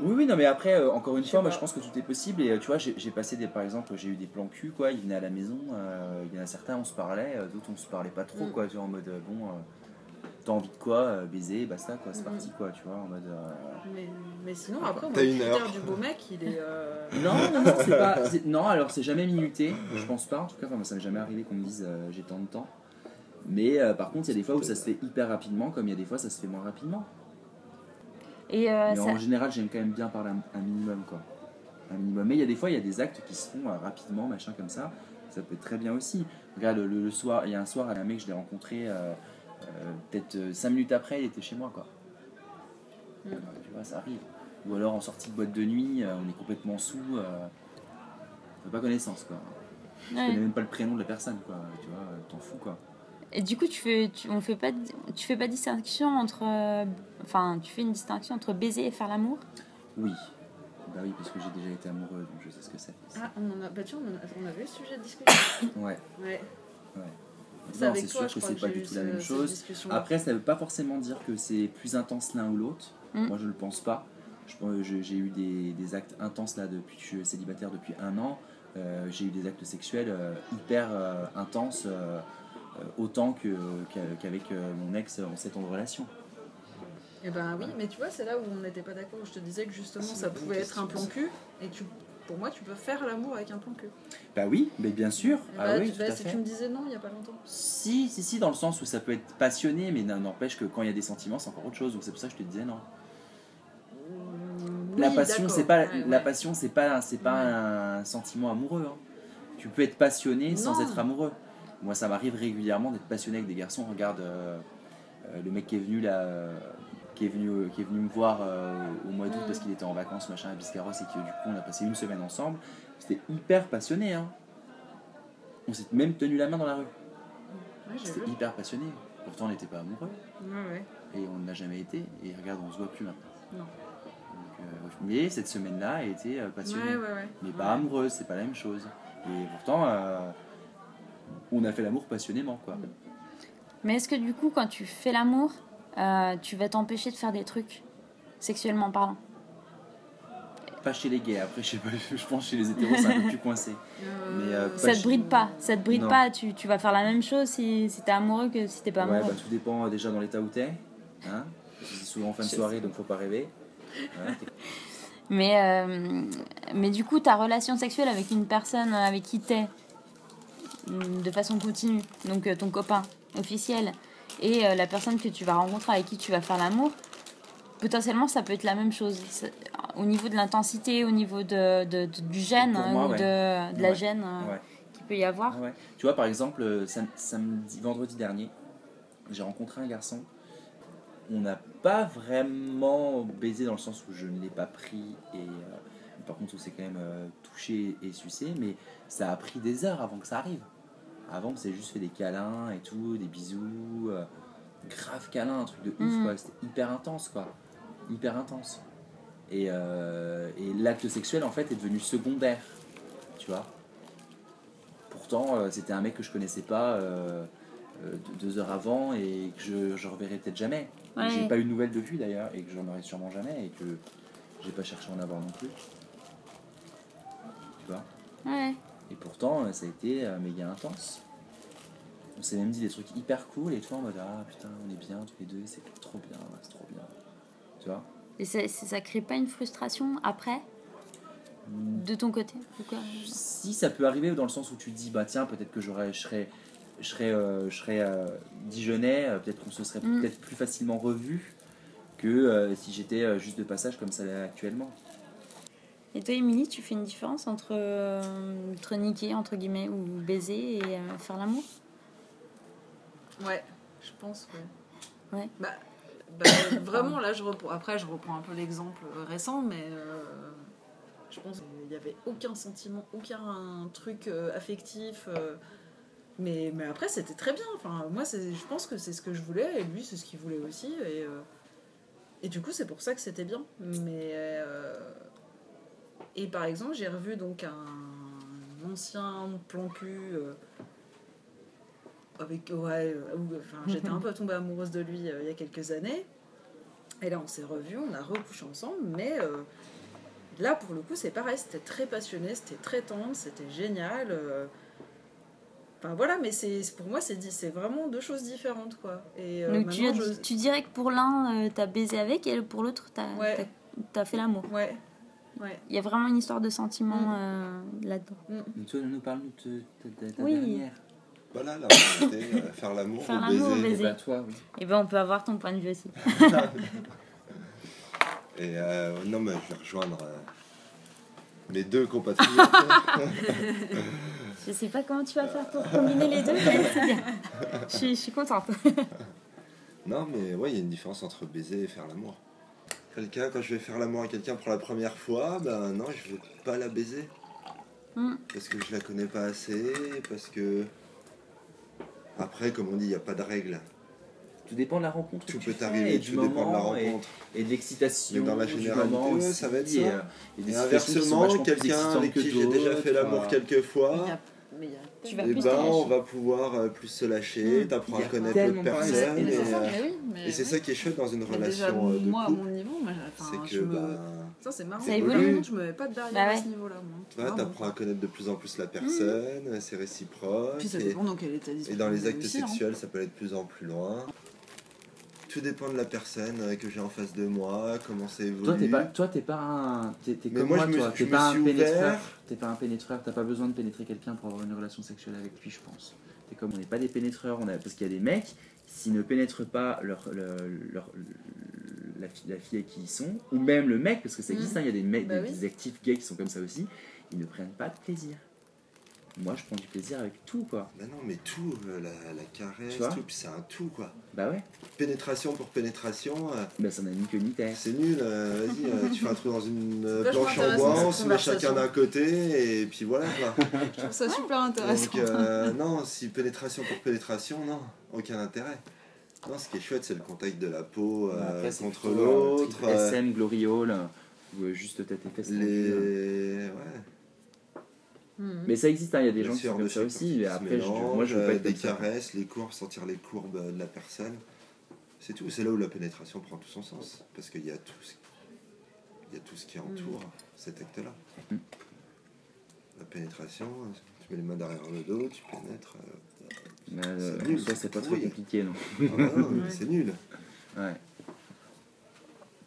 Oui, oui, non, mais après, euh, encore une Je fois, moi je pense que tout est possible. Et euh, tu vois, j'ai passé des, par exemple, j'ai eu des plans cul, quoi. Ils venaient à la maison, euh, il y en a certains, on se parlait, euh, d'autres, on se parlait pas trop, Mm. quoi. Tu vois, en mode, euh, bon, euh, t'as envie de quoi euh, Baiser, basta, quoi, c'est Mhm. parti, quoi, tu vois, en mode. euh, Mais, mais sinon, après, T'as le une critère heure. du beau mec, il est. euh, Non, non, non, c'est pas. *laughs* Non, alors c'est jamais minuté, je pense pas. En tout cas, enfin, moi, ça m'est jamais arrivé qu'on me dise euh, j'ai tant de temps. Mais euh, par contre, il y a des fois où ça se fait hyper rapidement, comme il y a des fois ça se fait moins rapidement. Et euh, ça- en général, j'aime quand même bien parler un, un minimum, quoi. Un minimum. Mais il y a des fois, il y a des actes qui se font euh, rapidement, machin comme ça. Ça peut être très bien aussi. Regarde, le, le soir, il y a un soir, un mec, je l'ai rencontré euh, peut-être 5 minutes après, il était chez moi, quoi. Mm. Tu vois, ça arrive. Ou alors en sortie de boîte de nuit, on est complètement sous. On fait pas connaissance, quoi. Je ouais. connais même pas le prénom de la personne, quoi. Tu vois, t'en fous, quoi. Et du coup, tu fais, tu, on fait pas, tu fais pas distinction entre, euh, enfin, tu fais une distinction entre baiser et faire l'amour? Oui. Bah oui, parce que j'ai déjà été amoureux, donc je sais ce que c'est. Ah, on en a. Bah, tu vois, on, en a- on avait ce sujet de discussion. Ouais. Ouais. C'est Non, c'est sûr que c'est pas du tout la même chose. Après, ça veut pas forcément dire que c'est plus intense l'un ou l'autre. Mm. Moi, je le pense pas. Je pense- je- J'ai eu des, des actes intenses là depuis que je suis célibataire depuis un an. Euh, j'ai eu des actes sexuels euh, hyper euh, intenses, autant que- qu'a- qu'avec euh, mon ex en 7 ans de relation. Eh ben oui, mais tu vois, c'est là où on n'était pas d'accord. Je te disais que justement, ça pouvait être un plan cul. Et tu, pour moi, tu peux faire l'amour avec un plan cul. Bah oui, mais bien sûr. Et Ah bah, oui, tu, bah, si tu me disais non il y a pas longtemps. Si, si, si, dans le sens où ça peut être passionné, mais n'empêche que quand il y a des sentiments, c'est encore autre chose. Donc c'est pour ça que je te disais non. la Oui, passion, c'est pas Ouais, la ouais. passion, c'est pas c'est pas un sentiment amoureux. hein. Tu peux être passionné sans être amoureux. Moi, ça m'arrive régulièrement d'être passionné avec des garçons. Regarde euh, euh, le mec qui est venu là, euh, qui est venu qui est venu me voir au mois d'août parce qu'il était en vacances machin à Biscarros et que du coup on a passé une semaine ensemble. C'était hyper passionné. Hein. On s'est même tenu la main dans la rue. Ouais, C'était hyper passionné. Pourtant, on n'était pas amoureux Ouais, ouais. et on ne l'a jamais été. Et regarde, on se voit plus maintenant. Non. Donc, euh, mais cette semaine-là a été passionnée. Mais pas amoureuse, c'est pas la même chose. Et pourtant, euh, on a fait l'amour passionnément, quoi. Mais est-ce que du coup, quand tu fais l'amour, euh, tu vas t'empêcher de faire des trucs sexuellement parlant? Pas chez les gays, après, je sais pas, *laughs* je pense chez les hétéros, c'est un peu plus coincé. Mais, euh, Ça te chez- bride pas, ça te bride Non. pas. Tu, tu vas faire la même chose si, si t'es amoureux que si t'es pas Ouais, amoureux. bah, tout dépend euh, déjà dans l'état où t'es. Hein c'est souvent en fin de soirée, sais. donc faut pas rêver. *laughs* Mais, euh, mais du coup, ta relation sexuelle avec une personne avec qui t'es de façon continue, donc euh, ton copain officiel et euh, la personne que tu vas rencontrer avec qui tu vas faire l'amour, potentiellement ça peut être la même chose. Au niveau de l'intensité, au niveau de, de- de- du gène hein, moi, ou ouais. de, de la Ouais. gêne euh, Ouais. qu'il peut y avoir. Tu vois, par exemple, sam- samedi, vendredi dernier, j'ai rencontré un garçon. On n'a pas vraiment baisé dans le sens où je ne l'ai pas pris et euh, par contre on s'est quand même euh, touché et sucé, mais ça a pris des heures avant que ça arrive. Avant, on s'est juste fait des câlins et tout, des bisous, euh, grave câlin, un truc de ouf, Mhm. quoi. C'était hyper intense, quoi. Hyper intense. Et, euh, et l'acte sexuel, en fait, est devenu secondaire, tu vois. Pourtant, c'était un mec que je connaissais pas deux- deux heures avant et que je, je reverrai peut-être jamais. Ouais. J'ai pas eu de nouvelles depuis d'ailleurs et que j'en aurai sûrement jamais et que j'ai pas cherché à en avoir non plus. Tu vois Ouais. Et pourtant, euh, ça a été euh, méga intense. On s'est même dit des trucs hyper cool et toi en mode ah putain, on est bien tous les deux, c'est trop bien, c'est trop bien. Tu vois Et ça, ça, crée pas une frustration après de ton côté quoi? Si ça peut arriver dans le sens où tu te dis bah tiens peut-être que j'aurais je serais je serais euh, je serais euh, Dijonais euh, peut-être qu'on se serait Mm. peut-être plus facilement revu que euh, si j'étais juste de passage comme ça l'est actuellement. Et toi, Émilie, tu fais une différence entre, euh, entre niquer, entre guillemets, ou baiser et euh, faire l'amour? Ouais, je pense, ouais. Ouais. Bah, bah, *coughs* vraiment, là, je reprends. Après, je reprends un peu l'exemple récent, mais euh, je pense qu'il n'y avait aucun sentiment, aucun truc euh, affectif. euh, mais, mais après, c'était très bien. Enfin, moi, je pense que c'est ce que je voulais, et lui, c'est ce qu'il voulait aussi. Et, euh, et du coup, c'est pour ça que c'était bien. Mais. Et par exemple, j'ai revu donc un ancien plan cul. euh, avec ouais euh, où, enfin j'étais un *laughs* peu tombée amoureuse de lui euh, il y a quelques années et là on s'est revus on a recouché ensemble mais euh, là pour le coup c'est pareil c'était très passionné c'était très tendre c'était génial euh. Enfin voilà, mais c'est pour moi c'est vraiment deux choses différentes quoi. Et Donc tu, je- tu dirais que pour l'un, euh, t'as baisé avec et pour l'autre, t'as Ouais. fait l'amour. Ouais. Ouais. Il y a vraiment une histoire de sentiment Mm. euh, là-dedans. Donc toi, nous parle de ta, ta- ta Oui. dernière. Voilà, était, euh, faire l'amour Faire ou l'amour ou baiser. Et baiser. bah toi, oui. Et ben on peut avoir ton point de vue aussi. *laughs* Et euh, non, mais je vais rejoindre mes deux compatriotes. *laughs* Je sais pas comment tu vas faire pour combiner les deux, mais c'est bien. *laughs* Je suis, je suis contente. non, mais ouais, il y a une différence entre baiser et faire l'amour. Quelqu'un, quand je vais faire l'amour à quelqu'un pour la première fois, ben non, je vais pas la baiser. Mm. Parce que je la connais pas assez, parce que. Après, comme on dit, il n'y a pas de règles. Tout dépend de la rencontre. Tout que tu peut fais arriver, tout dépend de la et- rencontre. Et, de l'excitation. Mais dans la du généralité, moment ouais, aussi, ça va être ça. Et, et Et inversement, quelqu'un avec qui j'ai déjà fait l'amour quelques fois, mais il y a Tu vas et plus ben on va pouvoir euh, plus se lâcher, Mm. t'apprends à a connaître l'autre personne. Et, c'est ça, euh, et c'est ça qui est chouette dans une Mais déjà, relation euh, de moi, à mon niveau, moi, C'est que me... bah, Ça, c'est marrant. Ça évolue. Je me mets pas de barrière Bah à ouais. ce niveau-là. Vraiment. t'apprends à connaître de plus en plus la personne, c'est réciproque. Puis ça et, dépend dans quel état d'esprit. et dans les actes hein. sexuels, ça peut aller de plus en plus loin. Tout dépend de la personne euh, que j'ai en face de moi, comment ça évolue. Toi, t'es pas, toi, t'es pas un. T'es, comme moi, moi, je me- toi. je T'es me pas un pénétreur. T'es pas un pénétreur. T'as pas besoin de pénétrer quelqu'un pour avoir une relation sexuelle avec lui, je pense. T'es comme on n'est pas des pénétreurs. On a, parce qu'il y a des mecs, s'ils ne pénètrent pas leur, leur, leur- la, fille, la fille avec qui ils sont, ou même le mec, parce que ça existe, Mhm. hein, il y a des mecs, Bah des, oui. des actifs gays qui sont comme ça aussi, ils ne prennent pas de plaisir. Moi, je prends du plaisir avec tout, quoi. Bah non, mais tout, euh, la, la caresse, Tu vois tout, puis c'est un tout quoi. Bah ouais. Pénétration pour pénétration, euh, Bah ça n'a ni queue ni tête. c'est nul. euh, Vas-y, euh, tu fais un trou dans une *laughs* planche en bois, on se met chacun d'un côté, et puis voilà quoi. *laughs* Je trouve ça super intéressant. Donc euh, *laughs* non, si pénétration pour pénétration, non, aucun intérêt. Non, ce qui est chouette, c'est le contact de la peau euh, Bah, Après, contre l'autre. SM, Glory Hall, ou juste tête et fesses. les... Ouais. Mhm. Mais ça existe, hein, il y a des gens qui sont comme ça aussi. Mais après, je, moi je veux pas euh, être des ça. caresses, les courbes, sentir les courbes euh, de la personne. C'est tout. C'est là où la pénétration prend tout son sens. Parce qu'il y a tout ce, il y a tout ce qui entoure cet acte-là. Mhm. La pénétration, tu mets les mains derrière le dos, tu pénètres. euh, Mais, euh, C'est nul, soi, c'est pas trop compliqué, non. ah bah non, *laughs* mais Ouais. c'est nul. Ouais.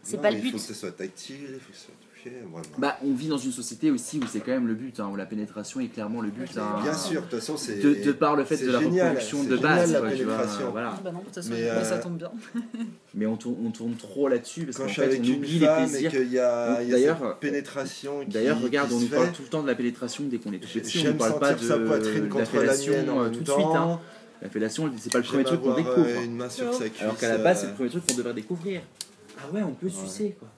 C'est pas le Il but. faut que ça soit tactile, il faut que ça soit Vraiment. Bah, on vit dans une société aussi où c'est quand même le but, hein, où la pénétration est clairement le but. hein. Bien sûr, de toute façon, c'est. De, de par le fait de la génial, reproduction de génial, base, la quoi, tu vois, pénétration. voilà. Bah non, de toute façon, Mais, mais ça euh, tombe bien. *laughs* Mais on tourne, on tourne trop là-dessus parce qu'en fait, avec on oublie les plaisirs. qu'il y a, il y a D'ailleurs, cette pénétration D'ailleurs, regarde, qui on nous parle tout le temps de la pénétration dès qu'on est tout petit. On ne parle pas de, la contre la fellation euh, tout de suite. hein. La fellation, c'est pas le premier truc qu'on découvre. euh, une main sur sa cuisse. Alors qu'à la base, c'est le premier truc qu'on devrait découvrir. Ah ouais, on peut Ouais. sucer quoi.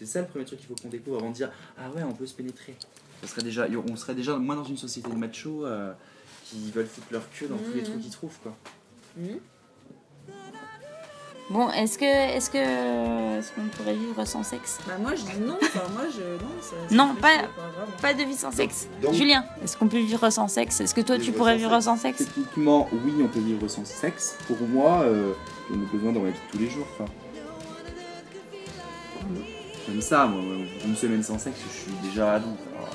C'est ça le premier truc qu'il faut qu'on découvre avant de dire ah ouais, on peut se pénétrer. Ça serait déjà, on serait déjà moins dans une société de machos euh, qui veulent foutre leur queue dans tous les Mhm. trucs qu'ils trouvent quoi. Bon, est-ce que est-ce que est-ce qu'on pourrait vivre sans sexe? Bah moi je dis non, enfin moi je... Non, ça, ça Non, pas-. Pas de vie sans sexe. donc- Julien, est-ce qu'on peut vivre sans sexe? Est-ce que toi tu pourrais sans vivre sexe? sans sexe? Techniquement, oui, on peut vivre sans sexe. Pour moi, euh, j'en ai besoin dans ma vie de tous les jours. quoi. Comme ça, moi, une semaine sans sexe, je suis déjà adulte. alors.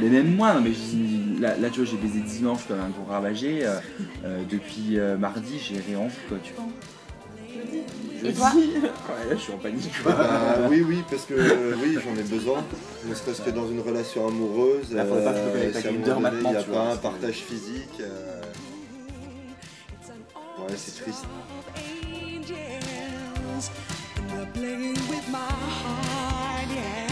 Mais même moi, non, mais je- là, là, tu vois, j'ai baisé dimanche comme un gros ravagé. euh, euh, depuis euh, mardi, j'ai rien envie, quoi, tu vois. Et toi *laughs* Ouais, là, je suis en panique. quoi. Bah, oui, oui, parce que euh, oui, j'en ai besoin. Ne serait-ce que dans une relation amoureuse, je il n'y a pas un partage physique. euh, Ouais, c'est triste. yeah.